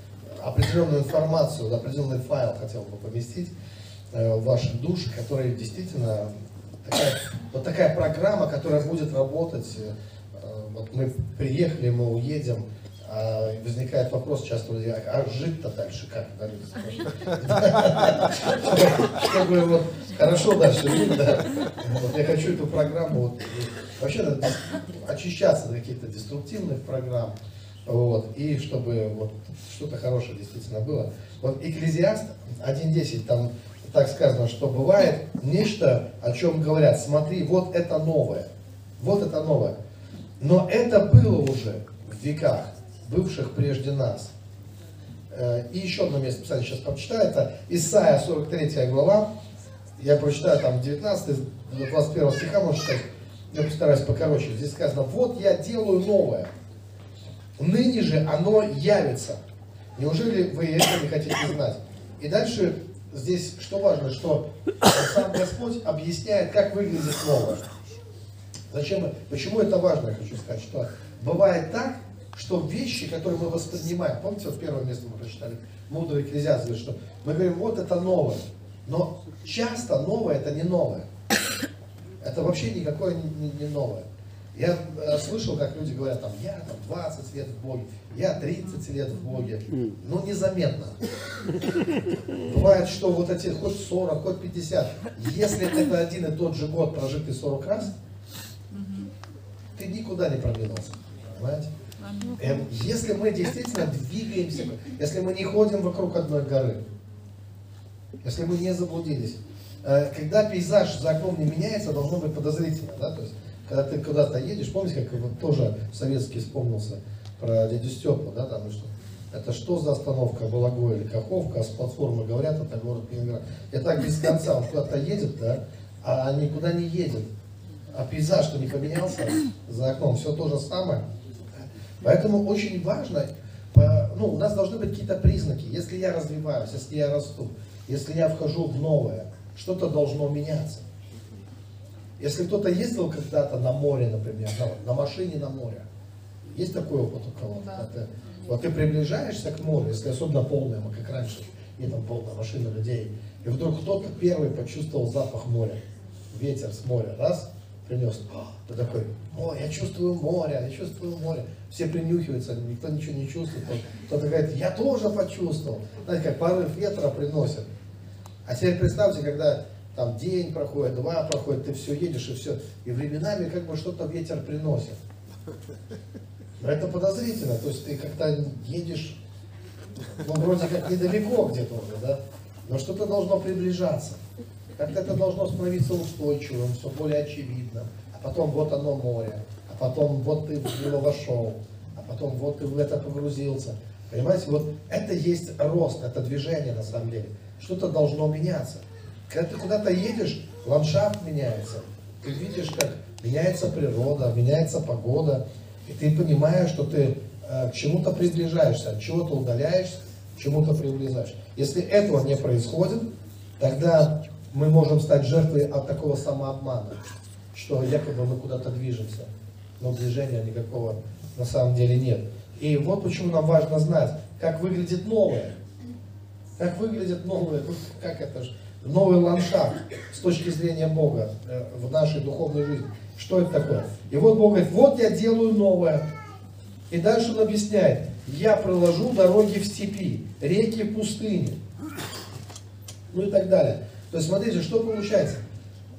определенную информацию, определенный файл хотел бы поместить в ваши души, который действительно такая, вот такая программа, которая будет работать. Вот мы приехали, мы уедем, а возникает вопрос часто а жить-то дальше как? Чтобы вот хорошо дальше жить, да. Вот я хочу эту программу, вот, вообще очищаться от каких-то деструктивных программ, вот, и чтобы вот что-то хорошее действительно было. Вот Экклезиаст 1.10, там так сказано, что бывает нечто, о чем говорят, смотри, вот это новое, вот это новое. Но это было уже в веках, бывших прежде нас. Э, и еще одно место Писания сейчас прочитаю, это Исайя 43 глава, я прочитаю там 19, 21 стиха, можно читать, я постараюсь покороче. Здесь сказано, вот я делаю новое, ныне же оно явится. Неужели вы это не хотите знать? И дальше здесь что важно, что сам Господь объясняет, как выглядит новое. Зачем? Почему это важно, я хочу сказать, что бывает так, что вещи, которые мы воспринимаем, помните, вот первое место мы прочитали, мудрый экклезиаст что мы говорим, вот это новое, но часто новое это не новое. Это вообще никакое не, не новое. Я э, слышал, как люди говорят, там, я там 20 лет в Боге, я 30 лет в Боге. Ну, незаметно. Бывает, что вот эти хоть 40, хоть 50, если это один и тот же год, прожитый 40 раз, ты никуда не продвинулся. Понимаете? Эм, если мы действительно двигаемся, если мы не ходим вокруг одной горы, если мы не заблудились, э, когда пейзаж за окном не меняется, должно быть подозрительно, да, то есть когда ты куда-то едешь, помните, как вот тоже советский вспомнился про дядю Степу, да, там, что это что за остановка, Балагой или Каховка, а с платформы говорят, это город Ленинград. И так без конца, он куда-то едет, да, а никуда не едет. А пейзаж-то не поменялся за окном, все то же самое. Поэтому очень важно, ну, у нас должны быть какие-то признаки. Если я развиваюсь, если я расту, если я вхожу в новое, что-то должно меняться. Если кто-то ездил когда-то на море, например, на, на машине на море, есть такой опыт у кого-то? Да. Ты, вот ты приближаешься к морю, если особенно полное, как раньше, и там полная машина людей, и вдруг кто-то первый почувствовал запах моря, ветер с моря, раз, принес, ты такой, о, я чувствую море, я чувствую море. Все принюхиваются, никто ничего не чувствует. Кто-то говорит, я тоже почувствовал. Знаете, как порыв ветра приносит. А теперь представьте, когда там день проходит, два проходит, ты все едешь и все. И временами как бы что-то ветер приносит. Но это подозрительно, то есть ты как-то едешь, ну вроде как недалеко где-то уже, да, но что-то должно приближаться. Как-то это должно становиться устойчивым, все более очевидным. А потом вот оно море, а потом вот ты в него вошел, а потом вот ты в это погрузился. Понимаете, вот это есть рост, это движение на самом деле. Что-то должно меняться. Когда ты куда-то едешь, ландшафт меняется. Ты видишь, как меняется природа, меняется погода. И ты понимаешь, что ты э, к чему-то приближаешься, от чего-то удаляешься, к чему-то приближаешься. Если этого не происходит, тогда мы можем стать жертвой от такого самообмана, что якобы мы куда-то движемся, но движения никакого на самом деле нет. И вот почему нам важно знать, как выглядит новое. Как выглядит новое, как это же новый ландшафт с точки зрения Бога э, в нашей духовной жизни. Что это такое? И вот Бог говорит, вот я делаю новое. И дальше он объясняет, я проложу дороги в степи, реки в пустыне. Ну и так далее. То есть смотрите, что получается.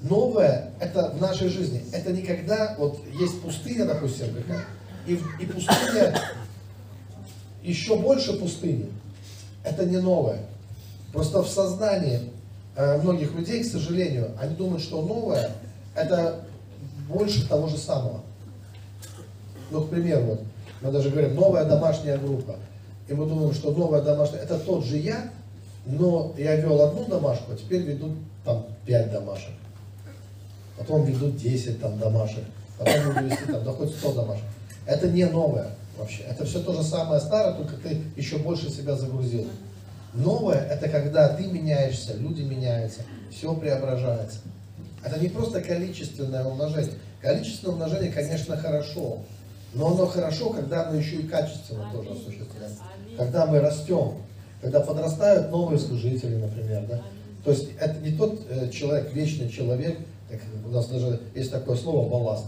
Новое это в нашей жизни. Это никогда, вот есть пустыня, допустим, какая, и, и пустыня, еще больше пустыни. это не новое. Просто в сознании э, многих людей, к сожалению, они думают, что новое это больше того же самого. Ну, к примеру, вот, мы даже говорим, новая домашняя группа. И мы думаем, что новая домашняя, это тот же я, но я вел одну домашку, а теперь ведут там 5 домашек. Потом ведут 10 там домашек. Потом буду вести там, хоть 100 домашек. Это не новое вообще. Это все то же самое старое, только ты еще больше себя загрузил. Новое – это когда ты меняешься, люди меняются, все преображается. Это не просто количественное умножение. Количественное умножение, конечно, хорошо. Но оно хорошо, когда оно еще и качественно тоже осуществляется. Когда мы растем, когда подрастают новые служители, например. Да? То есть это не тот э, человек, вечный человек, как у нас даже есть такое слово балласт.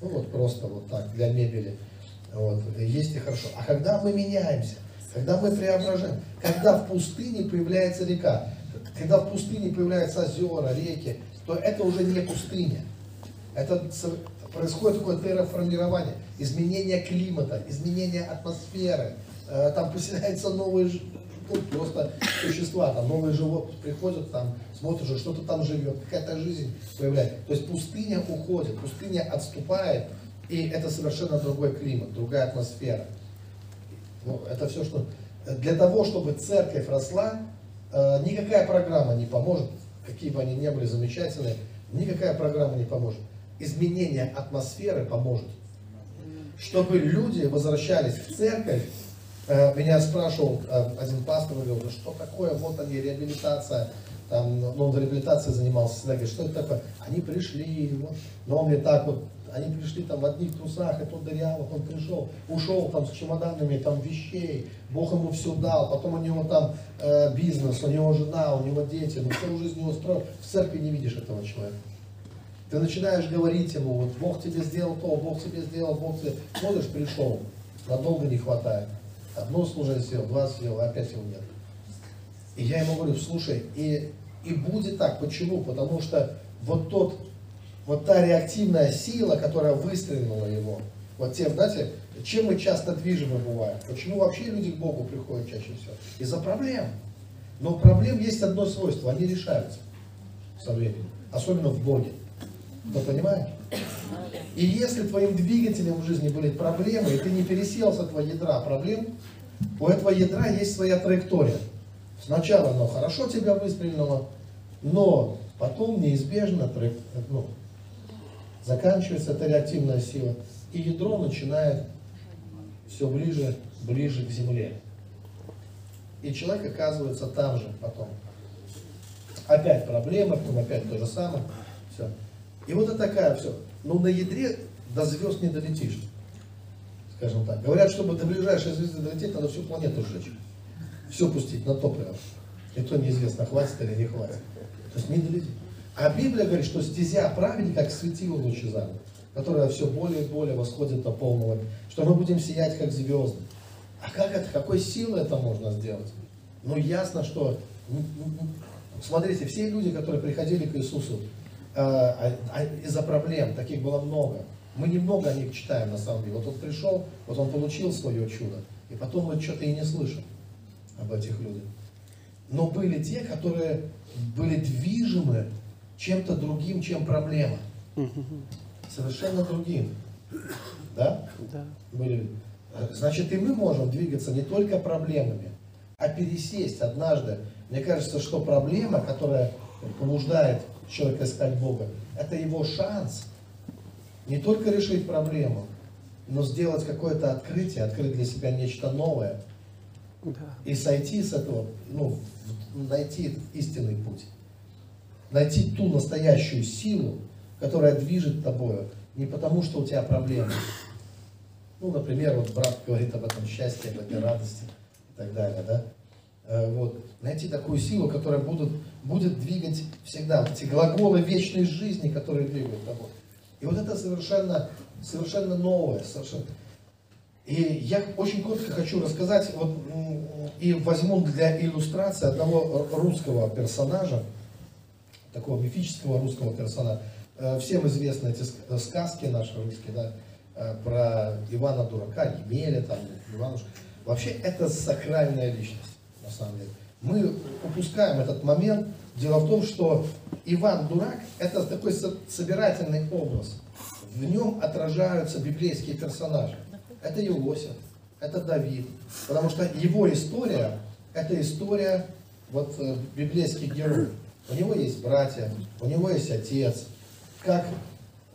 Ну вот просто вот так, для мебели. Вот, есть и хорошо. А когда мы меняемся, когда мы преображаем, когда в пустыне появляется река, когда в пустыне появляются озера, реки, то это уже не пустыня. Это происходит такое терраформирование, изменение климата, изменение атмосферы. Э, там поселяются новые ну, просто существа, там новые животные приходят, там смотришь, что-то там живет, какая-то жизнь появляется. То есть пустыня уходит, пустыня отступает, и это совершенно другой климат, другая атмосфера. Ну, это все, что... Для того, чтобы церковь росла, э, никакая программа не поможет, какие бы они ни были замечательные, никакая программа не поможет изменение атмосферы поможет. Чтобы люди возвращались в церковь, э, меня спрашивал э, один пастор, говорил, ну что такое, вот они, реабилитация, там, ну, он реабилитацией занимался, всегда говорит, что это такое? Они пришли, вот, но он мне так вот, они пришли там в одних трусах, и тут дырявых, он пришел, ушел там с чемоданами там вещей, Бог ему все дал, потом у него там э, бизнес, у него жена, у него дети, ну всю жизнь его строил, в церкви не видишь этого человека. Ты начинаешь говорить ему, вот Бог тебе сделал то, Бог тебе сделал, Бог тебе... Смотришь, пришел, надолго не хватает. Одно служение съел, два съел, а опять его нет. И я ему говорю, слушай, и, и будет так. Почему? Потому что вот тот, вот та реактивная сила, которая выстрелила его, вот те, знаете, чем мы часто движимы бываем? Почему вообще люди к Богу приходят чаще всего? Из-за проблем. Но у проблем есть одно свойство, они решаются со временем, особенно в Боге. Кто понимает? И если твоим двигателем в жизни были проблемы, и ты не пересел с этого ядра проблем, у этого ядра есть своя траектория. Сначала оно хорошо тебя выстрелило, но потом неизбежно ну, заканчивается эта реактивная сила, и ядро начинает все ближе, ближе к земле. И человек оказывается там же потом. Опять проблема, потом опять то же самое. Все. И вот это такая все. Но на ядре до звезд не долетишь. Скажем так. Говорят, чтобы до ближайшей звезды долететь, надо всю планету сжечь. Все пустить на топливо. И то неизвестно, хватит или не хватит. То есть не долетит. А Библия говорит, что стезя праведника, как светило лучезарно, которое все более и более восходит до полного, что мы будем сиять, как звезды. А как это, какой силой это можно сделать? Ну, ясно, что, смотрите, все люди, которые приходили к Иисусу, из-за проблем, таких было много. Мы немного о них читаем на самом деле. Вот он пришел, вот он получил свое чудо, и потом мы что-то и не слышим об этих людях. Но были те, которые были движимы чем-то другим, чем проблема. Совершенно другим. Да? Да. Были. Значит, и мы можем двигаться не только проблемами, а пересесть однажды. Мне кажется, что проблема, которая побуждает человек искать Бога. Это его шанс не только решить проблему, но сделать какое-то открытие, открыть для себя нечто новое. Да. И сойти с этого, ну, найти истинный путь. Найти ту настоящую силу, которая движет тобою, не потому, что у тебя проблемы. Ну, например, вот брат говорит об этом счастье, об этой радости и так далее, да? Э, вот, найти такую силу, которая будет, будет двигать всегда, вот эти глаголы вечной жизни, которые двигают тобой. И вот это совершенно, совершенно новое, совершенно. И я очень коротко хочу рассказать, вот, и возьму для иллюстрации одного русского персонажа, такого мифического русского персонажа. Э, всем известны эти сказки наши русские, да, э, про Ивана Дурака, Емеля, там, Иванушка. Вообще это сакральная личность, на самом деле. Мы упускаем этот момент. Дело в том, что Иван Дурак – это такой собирательный образ. В нем отражаются библейские персонажи. Это Иосиф, это Давид. Потому что его история – это история вот, э, библейских героев. У него есть братья, у него есть отец. Как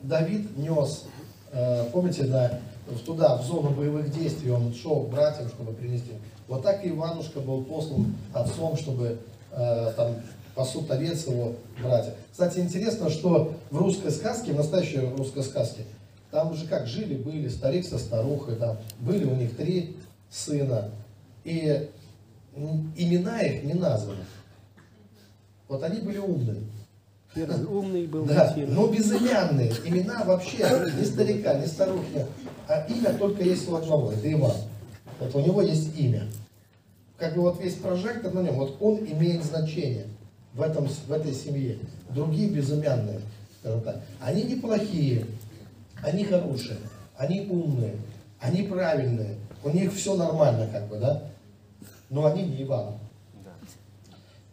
Давид нес, э, помните, да, туда, в зону боевых действий, он шел к братьям, чтобы принести. Вот так Иванушка был послан отцом, чтобы э, там пасут овец его братья. Кстати, интересно, что в русской сказке, в настоящей русской сказке, там уже как жили, были старик со старухой, там были у них три сына, и имена их не названы. Вот они были умные. Умный был. Да, но безымянные. Имена вообще ни старика, ни старухи. А имя только есть у одного, это Иван. Вот у него есть имя. Как бы вот весь прожектор на нем, вот он имеет значение в, этом, в этой семье. Другие безымянные, скажем так. Они неплохие, они хорошие, они умные, они правильные. У них все нормально, как бы, да? Но они не Иван.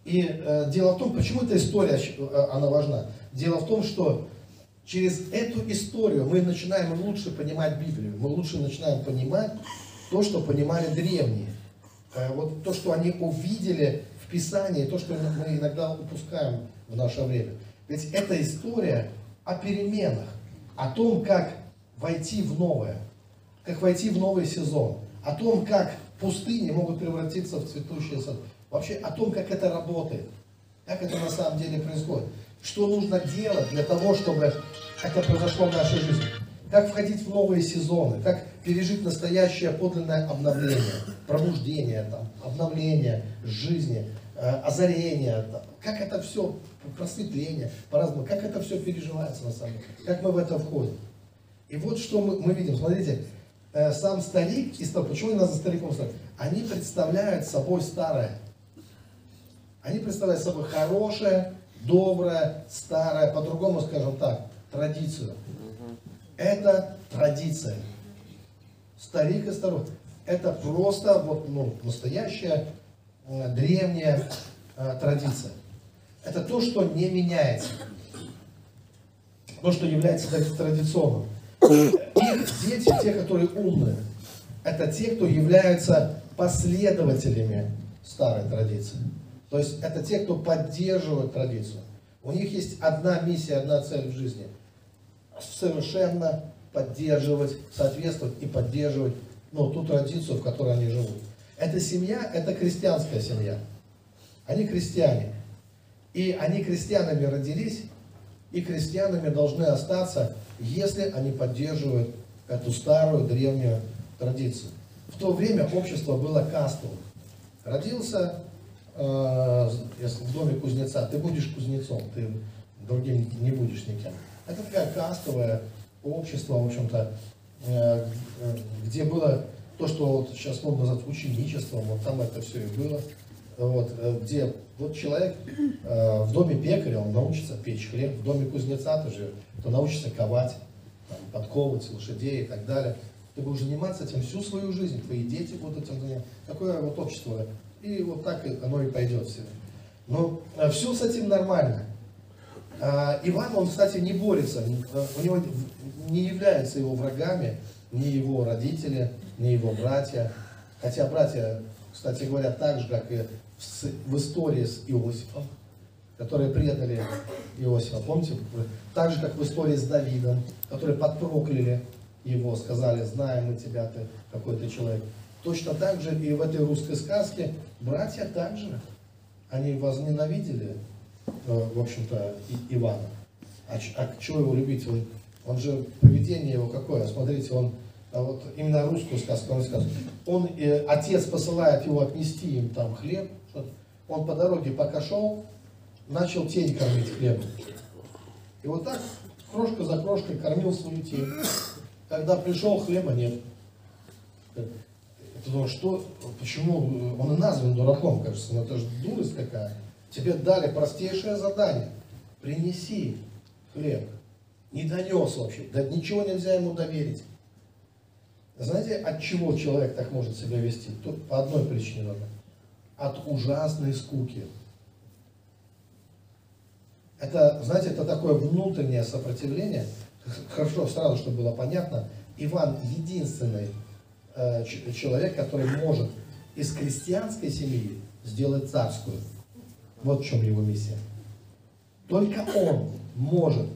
И э, дело в том, почему эта история, э, она важна. Дело в том, что через эту историю мы начинаем лучше понимать Библию. Мы лучше начинаем понимать то, что понимали древние. Э, вот то, что они увидели в Писании, то, что мы иногда упускаем в наше время. Ведь это история о переменах, о том, как войти в новое, как войти в новый сезон, о том, как пустыни могут превратиться в цветущий сад вообще о том, как это работает, как это на самом деле происходит, что нужно делать для того, чтобы это произошло в нашей жизни, как входить в новые сезоны, как пережить настоящее подлинное обновление, пробуждение, там, обновление жизни, э, озарение, там, как это все, просветление, по-разному, как это все переживается на самом деле, как мы в это входим. И вот что мы, мы видим, смотрите, э, сам старик и почему нас за стариком ставят? Они представляют собой старое. Они представляют собой хорошее, доброе, старое, по-другому скажем так, традицию. Это традиция. Старик и старуха. Это просто вот, ну, настоящая э, древняя э, традиция. Это то, что не меняется. То, что является традиционным. Их дети, те, которые умные, это те, кто являются последователями старой традиции. То есть это те, кто поддерживает традицию. У них есть одна миссия, одна цель в жизни. Совершенно поддерживать, соответствовать и поддерживать ну, ту традицию, в которой они живут. Эта семья, это крестьянская семья. Они крестьяне. И они крестьянами родились, и крестьянами должны остаться, если они поддерживают эту старую древнюю традицию. В то время общество было кастовым. Родился если в доме кузнеца, ты будешь кузнецом, ты другим не будешь никем. Это такая кастовое общество, в общем-то, э, где было то, что вот сейчас можно назвать ученичеством, вот там это все и было. Вот, э, где вот человек в доме пекаря, он научится печь хлеб, в доме кузнеца тоже, то научится ковать, там, подковывать лошадей и так далее. Ты будешь заниматься этим всю свою жизнь, твои дети будут этим заниматься. Такое вот общество и вот так оно и пойдет все. Но э, все с этим нормально. А, Иван, он, кстати, не борется, э, у него не являются его врагами ни его родители, ни его братья. Хотя братья, кстати говоря, так же, как и в истории с Иосифом, которые предали Иосифа, помните? Так же, как в истории с Давидом, которые подпрокляли его, сказали, знаем мы тебя, ты какой ты человек. Точно так же и в этой русской сказке братья также, они возненавидели, э, в общем-то, Ивана. А, а чего его любить? Он, он же, поведение его какое? Смотрите, он, а вот именно русскую сказку он сказал. Он, э, отец посылает его отнести им там хлеб. Он по дороге пока шел, начал тень кормить хлебом. И вот так, крошка за крошкой кормил свою тень. Когда пришел, хлеба нет. Потому что, почему он и назван дураком, кажется, но это же дурость какая. Тебе дали простейшее задание. Принеси хлеб. Не донес вообще. Да ничего нельзя ему доверить. Знаете, от чего человек так может себя вести? Тут по одной причине только. От ужасной скуки. Это, знаете, это такое внутреннее сопротивление. Хорошо, сразу, чтобы было понятно. Иван единственный э, человек, который может из крестьянской семьи сделать царскую. Вот в чем его миссия. Только он может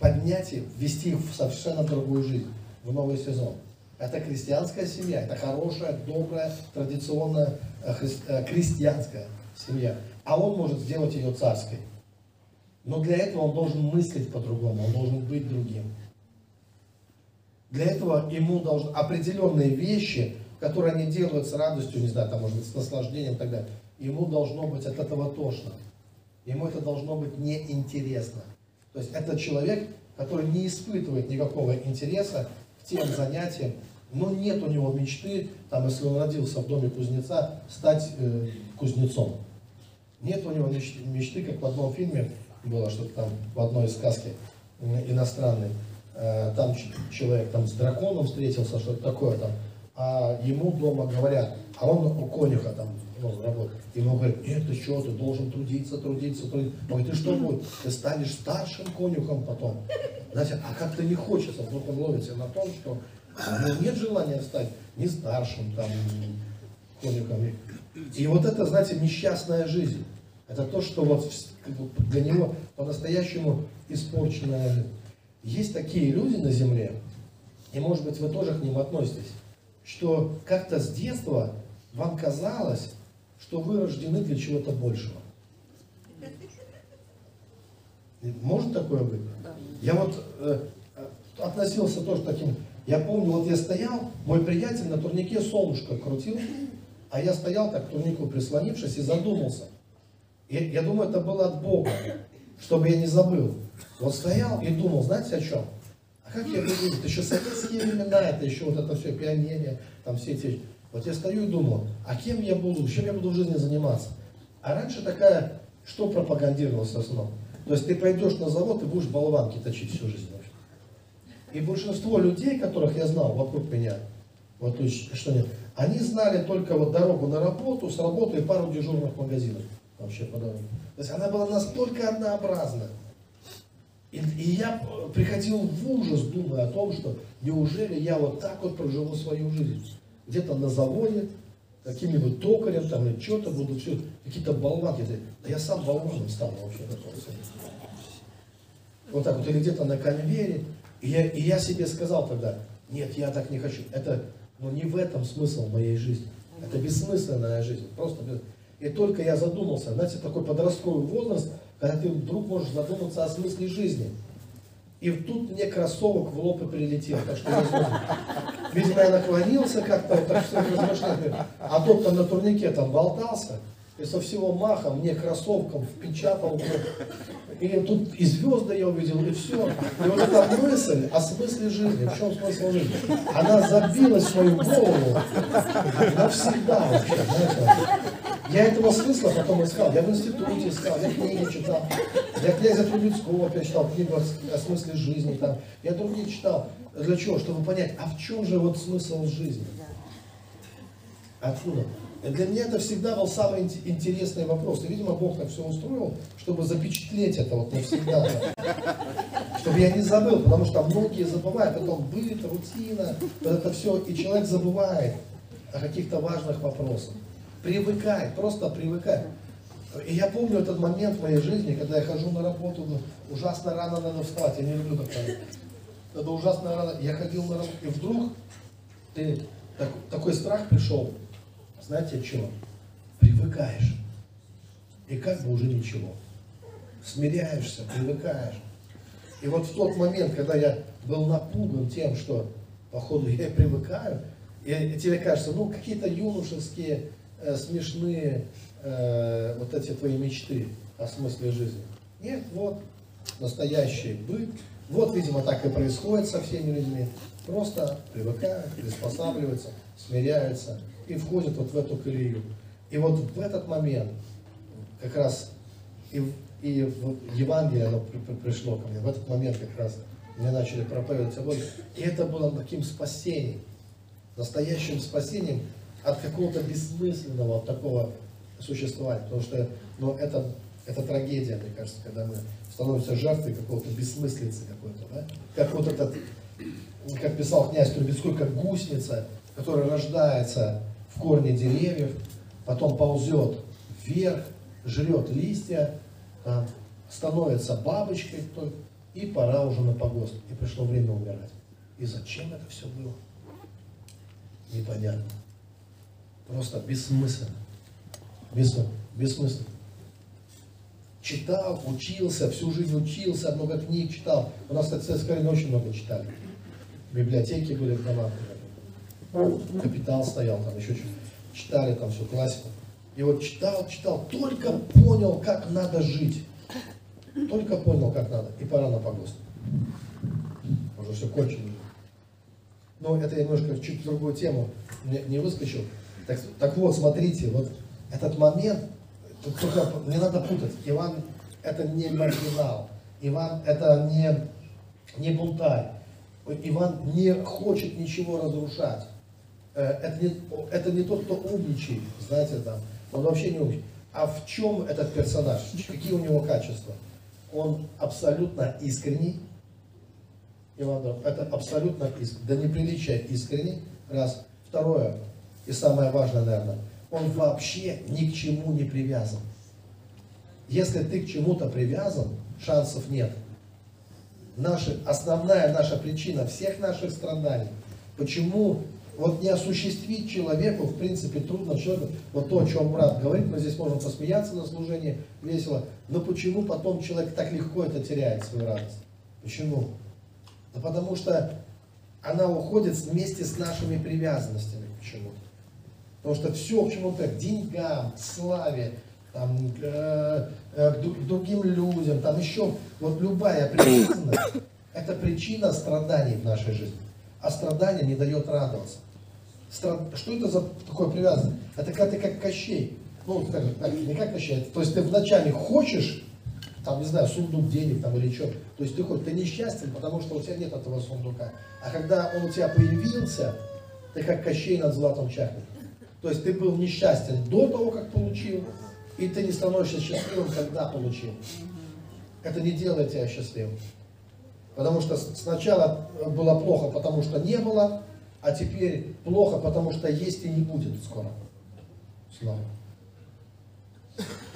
поднять их, ввести их в совершенно другую жизнь, в новый сезон. Это крестьянская семья, это хорошая, добрая, традиционная э, э, крестьянская семья. А он может сделать ее царской. Но для этого он должен мыслить по-другому, он должен быть другим. Для этого ему должны определенные вещи, которые они делают с радостью, не знаю, там, может быть, с наслаждением и так далее, ему должно быть от этого тошно. Ему это должно быть неинтересно. То есть это человек, который не испытывает никакого интереса к тем занятиям, но нет у него мечты, там, если он родился в доме кузнеца, стать э, кузнецом. Нет у него мечты, как в одном фильме было, что-то там в одной из сказки э, иностранной, там человек там с драконом встретился, что-то такое там, а ему дома говорят, а он у конюха там ну, работает. Ему говорят, нет, ты что, ты должен трудиться, трудиться, трудиться. Он говорит, ты что будет? Ты станешь старшим конюхом потом. Знаете, а как-то не хочется, вдруг он ловится на том, что ну, нет желания стать ни старшим там конюхом. И вот это, знаете, несчастная жизнь. Это то, что вот для него по-настоящему испорченная жизнь. Есть такие люди на земле, и может быть вы тоже к ним относитесь, что как-то с детства вам казалось, что вы рождены для чего-то большего. Может такое быть? Я вот э, относился тоже таким. Я помню, вот я стоял, мой приятель на турнике солнышко крутил, а я стоял так к турнику прислонившись и задумался. Я, я думаю, это было от Бога, чтобы я не забыл. Вот стоял и думал, знаете о чем? А как я буду жить? Еще советские времена, это еще вот это все пионерия, там все эти вот я стою и думаю, а кем я буду, чем я буду в жизни заниматься? А раньше такая, что пропагандировалось в основном? То есть ты пойдешь на завод и будешь болванки точить всю жизнь. Вообще. И большинство людей, которых я знал вокруг меня, вот что нет, они знали только вот дорогу на работу, с работы и пару дежурных магазинов вообще по дороге. То есть она была настолько однообразна. И, и я приходил в ужас, думая о том, что неужели я вот так вот проживу свою жизнь где-то на заводе, каким-нибудь токарем там или что-то буду все, какие-то болванки. Да я сам болваном стал вообще. Вот так вот, или где-то на конвейере. И я, и я себе сказал тогда, нет, я так не хочу. Это, ну не в этом смысл моей жизни. Это бессмысленная жизнь. Просто без... И только я задумался, знаете, такой подростковый возраст, когда ты вдруг можешь задуматься о смысле жизни. И тут мне кроссовок в лоб и прилетел. Так что я, видимо, я наклонился как-то, так что размышлял. А тот там на турнике там болтался. И со всего маха мне кроссовком впечатал. И тут и звезды я увидел, и все. И вот эта мысль о смысле жизни, в чем смысл жизни, она забилась в мою голову навсегда вообще. Я этого смысла потом искал. Я в институте искал, я книги читал. Я князя Трубецкого опять читал книгу о смысле жизни. Там. Я другие читал. Для чего? Чтобы понять, а в чем же вот смысл жизни? Откуда? Для меня это всегда был самый интересный вопрос. И, видимо, Бог так все устроил, чтобы запечатлеть это вот навсегда. Чтобы я не забыл, потому что многие забывают. Потом быт, рутина, вот это все. И человек забывает о каких-то важных вопросах. Привыкай, просто привыкай. И я помню этот момент в моей жизни, когда я хожу на работу, ужасно рано надо вставать, я не люблю такое. Это ужасно рано. Я ходил на работу, и вдруг ты, так, такой страх пришел. Знаете от чего? Привыкаешь. И как бы уже ничего. Смиряешься, привыкаешь. И вот в тот момент, когда я был напуган тем, что, походу, я привыкаю, и тебе кажется, ну, какие-то юношеские э, смешные э, вот эти твои мечты о смысле жизни. Нет, вот настоящий быт. Вот, видимо, так и происходит со всеми людьми. Просто привыкают, приспосабливаются, смиряются и входят вот в эту колею. И вот в этот момент как раз и, и в Евангелие оно при, при, пришло ко мне, в этот момент как раз мне начали проповедовать собой. И это было таким спасением. настоящим спасением от какого-то бессмысленного вот такого существования. Потому что ну, это, это трагедия, мне кажется, когда мы становимся жертвой какого-то бессмыслицы какой-то. Да? Как вот этот, как писал князь Трубецкой, как гусеница, которая рождается в корне деревьев, потом ползет вверх, жрет листья, там, становится бабочкой, то- и пора уже на погост. И пришло время умирать. И зачем это все было? Непонятно. Просто бессмысленно. Бессмысленно. бессмысленно. Читал, учился, всю жизнь учился, много книг читал. У нас, кстати, в время очень много читали. Библиотеки были в домах. Капитал стоял, там еще что-то. Читали там всю классику. И вот читал, читал, только понял, как надо жить. Только понял, как надо. И пора на погост. Уже все кончено. Но это я немножко чуть в другую тему не, не выскочил. Так, так вот, смотрите, вот этот момент, только не надо путать. Иван это не маргинал. Иван это не, не бунтарь. Иван не хочет ничего разрушать. Э, Это не, это не тот, кто умничает, знаете, там. Он вообще не умничает. А в чем этот персонаж? Какие у него качества? Он абсолютно искренний, Иван Доров, это абсолютно искренне, до неприличия искренний, раз. Второе, и самое важное, наверное, он вообще ни к чему не привязан. Если ты к чему-то привязан, шансов нет. Наши, основная наша причина всех наших страданий, почему вот не осуществить человеку, в принципе, трудно человеку, вот то, о чем брат говорит, мы здесь можем посмеяться на служении, весело, но почему потом человек так легко это теряет, свою радость? Почему? Да потому что она уходит вместе с нашими привязанностями почему-то. Потому что все к чему-то, к деньгам, к славе, там, э, э, к, ду- к другим людям, там еще, вот любая привязанность, это причина страданий в нашей жизни. А страдание не дает радоваться. Что это за такое привязанность? Это когда ты как Кощей. Ну, как, как- не как Кощей, то есть ты вначале хочешь, там, не знаю, сундук денег там или что. То есть ты хоть ты несчастен, потому что у тебя нет этого сундука. А когда он у тебя появился, ты как Кощей над златом чахнет. То есть ты был несчастен до того, как получил, и ты не становишься счастливым, когда получил. Это не делает тебя счастливым. Потому что сначала было плохо, потому что не было, а теперь плохо, потому что есть и не будет скоро. Снова.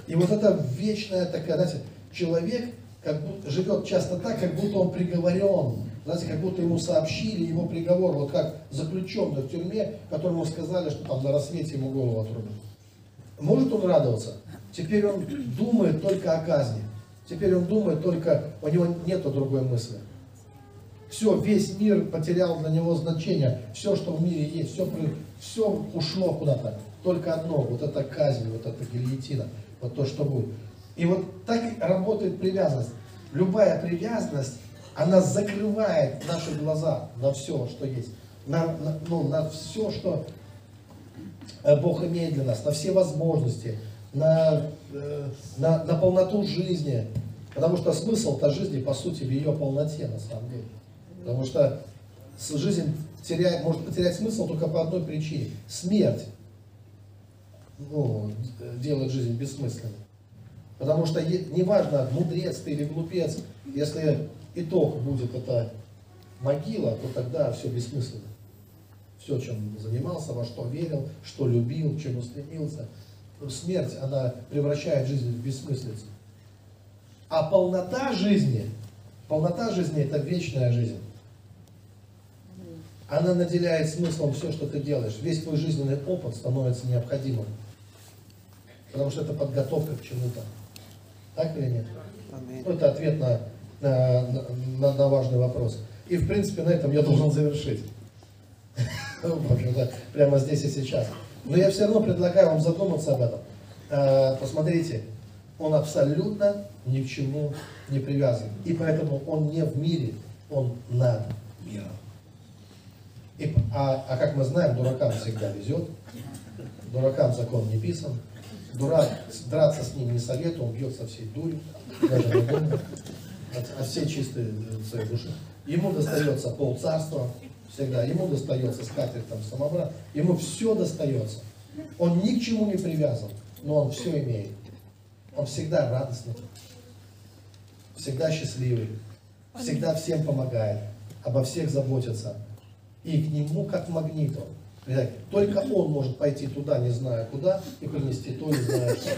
И вот это вечная такая, знаете, человек как будто, живет часто так, как будто он приговорен. Знаете, как будто ему сообщили его приговор, вот как заключенный в тюрьме, которому сказали, что там на рассвете ему голову отрубят. Может он радоваться? Теперь он думает только о казни. Теперь он думает только, у него нету другой мысли. Все, весь мир потерял для него значение. Все, что в мире есть, все, все ушло куда-то. Только одно, вот эта казнь, вот эта гильотина, вот то, что будет. И вот так работает привязанность. Любая привязанность, она закрывает наши глаза на все, что есть. На, на- ну, на все, что э, Бог имеет для нас, на все возможности, на, э, на, на полноту жизни. Потому что смысл-то жизни, по сути, в ее полноте, на самом деле. Потому что жизнь теряет, может потерять смысл только по одной причине. Смерть ну, делает жизнь бессмысленной. Потому что неважно, мудрец ты или глупец, если итог будет это могила, то тогда все бессмысленно. Все, чем занимался, во что верил, что любил, чему стремился. Смерть, она превращает жизнь в бессмыслицу. А полнота жизни, полнота жизни это вечная жизнь. Она наделяет смыслом все, что ты делаешь. Весь твой жизненный опыт становится необходимым. Потому что это подготовка к чему-то. Так или нет? Ну, это ответ на, на, на- на важный вопрос. И, в принципе, на этом я должен завершить. Прямо здесь и сейчас. Но я все равно предлагаю вам задуматься об этом. Э, Посмотрите, он абсолютно ни к чему не привязан. И поэтому он не в мире, он над миром. И, а, а как мы знаем, дуракам всегда везет. Дуракам закон не писан. Дурак, драться с ним не советую, он бьет со всей дурью, даже не думает, от, от всей э, своей души. Ему достается полцарства, Всегда. Ему достается скатерть, там, самобрат. Ему все достается. Он ни к чему не привязан, но он все имеет. Он всегда радостный, всегда счастливый, всегда всем помогает, обо всех заботится. И к нему как. Понимаете, Только он может пойти туда, не зная куда, и принести то, не зная что.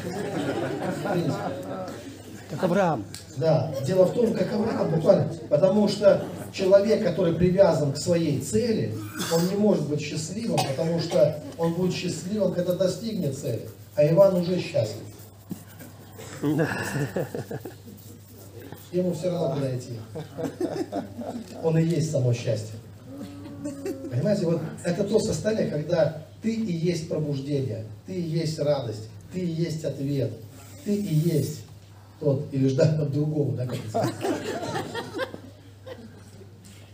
Как Авраам. Да, дело в том, как Авраам буквально, потому что человек, который привязан к своей цели, он не может быть счастливым, потому что он будет счастливым, когда достигнет цели. А Иван уже счастлив. Ему все равно куда идти. Он и есть само счастье. Понимаете, вот это то состояние, когда ты и есть пробуждение, ты и есть радость, ты и есть ответ, ты и есть тот, или ждать от другого, да, как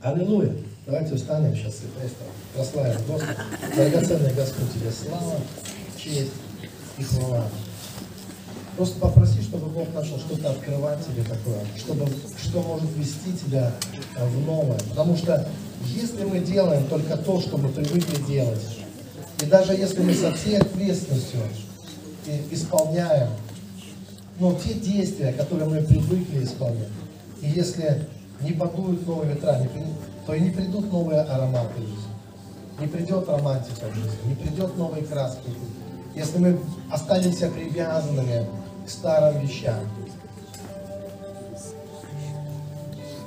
Аллилуйя. Давайте устанем сейчас и просто прославим Господа. Драгоценный Господь тебе слава, честь и хвала. Просто попроси, чтобы Бог начал что-то открывать тебе такое, чтобы, что может вести тебя э, в новое. Потому что если мы делаем только то, что мы привыкли делать, и даже если мы со всей ответственностью исполняем но те действия, которые мы привыкли исполнять, и если не подуют новые ветра, не при- то и не придут новые ароматы в жизнь. Не придет романтика в жизнь, не придет новые краски. Если мы останемся привязанными старым вещам.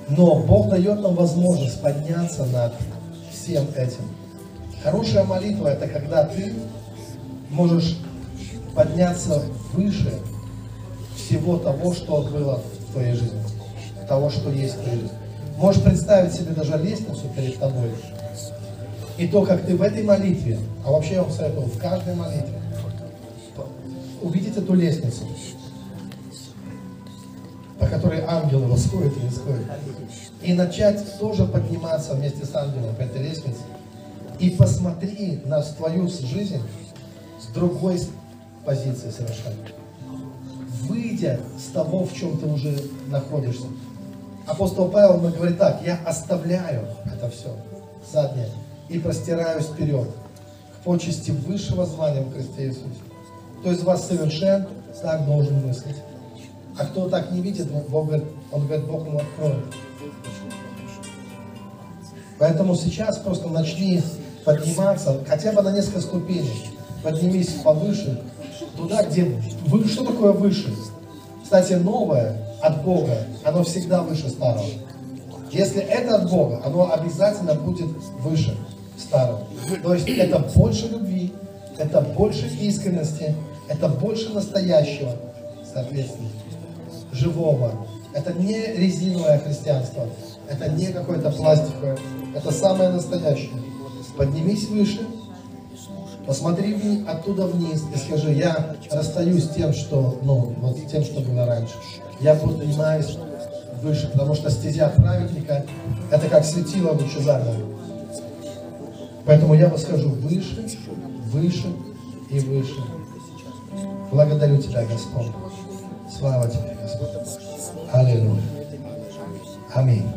Но Бог дает нам возможность подняться над всем этим. Хорошая молитва это когда ты можешь подняться выше всего того, что было в твоей жизни, того, что есть в твоей жизни. Можешь представить себе даже лестницу перед тобой. И то, как ты в этой молитве, а вообще я вам советую, в каждой молитве, увидеть эту лестницу, по которой ангелы восходят и исходят. И начать тоже подниматься вместе с ангелом по этой лестнице. И посмотри на твою жизнь с другой позиции совершенно выйдя с того, в чем ты уже находишься. Апостол Павел ему говорит так, я оставляю это все, заднее, и простираюсь вперед, к почести высшего звания в Христе Иисусе. Кто из вас совершен, так должен мыслить. А кто так не видит, Бог говорит, он говорит, Бог ему откроет. Поэтому сейчас просто начни подниматься, хотя бы на несколько ступеней. Поднимись повыше, туда, где вы, что такое выше? Кстати, новое от Бога, оно всегда выше старого. Если это от Бога, оно обязательно будет выше старого. То есть это больше любви, это больше искренности, это больше настоящего, соответственно, живого. Это не резиновое христианство, это не какое-то пластиковое, это самое настоящее. Поднимись выше, Посмотри оттуда вниз и скажи, я расстаюсь с тем, что, ну, вот тем, что было раньше. Я поднимаюсь выше, потому что стезя праведника – это как светило лучезарное. Поэтому я восхожу выше, выше и выше. Благодарю Тебя, Господь. Слава Тебе, Господь. Аллилуйя. Аминь.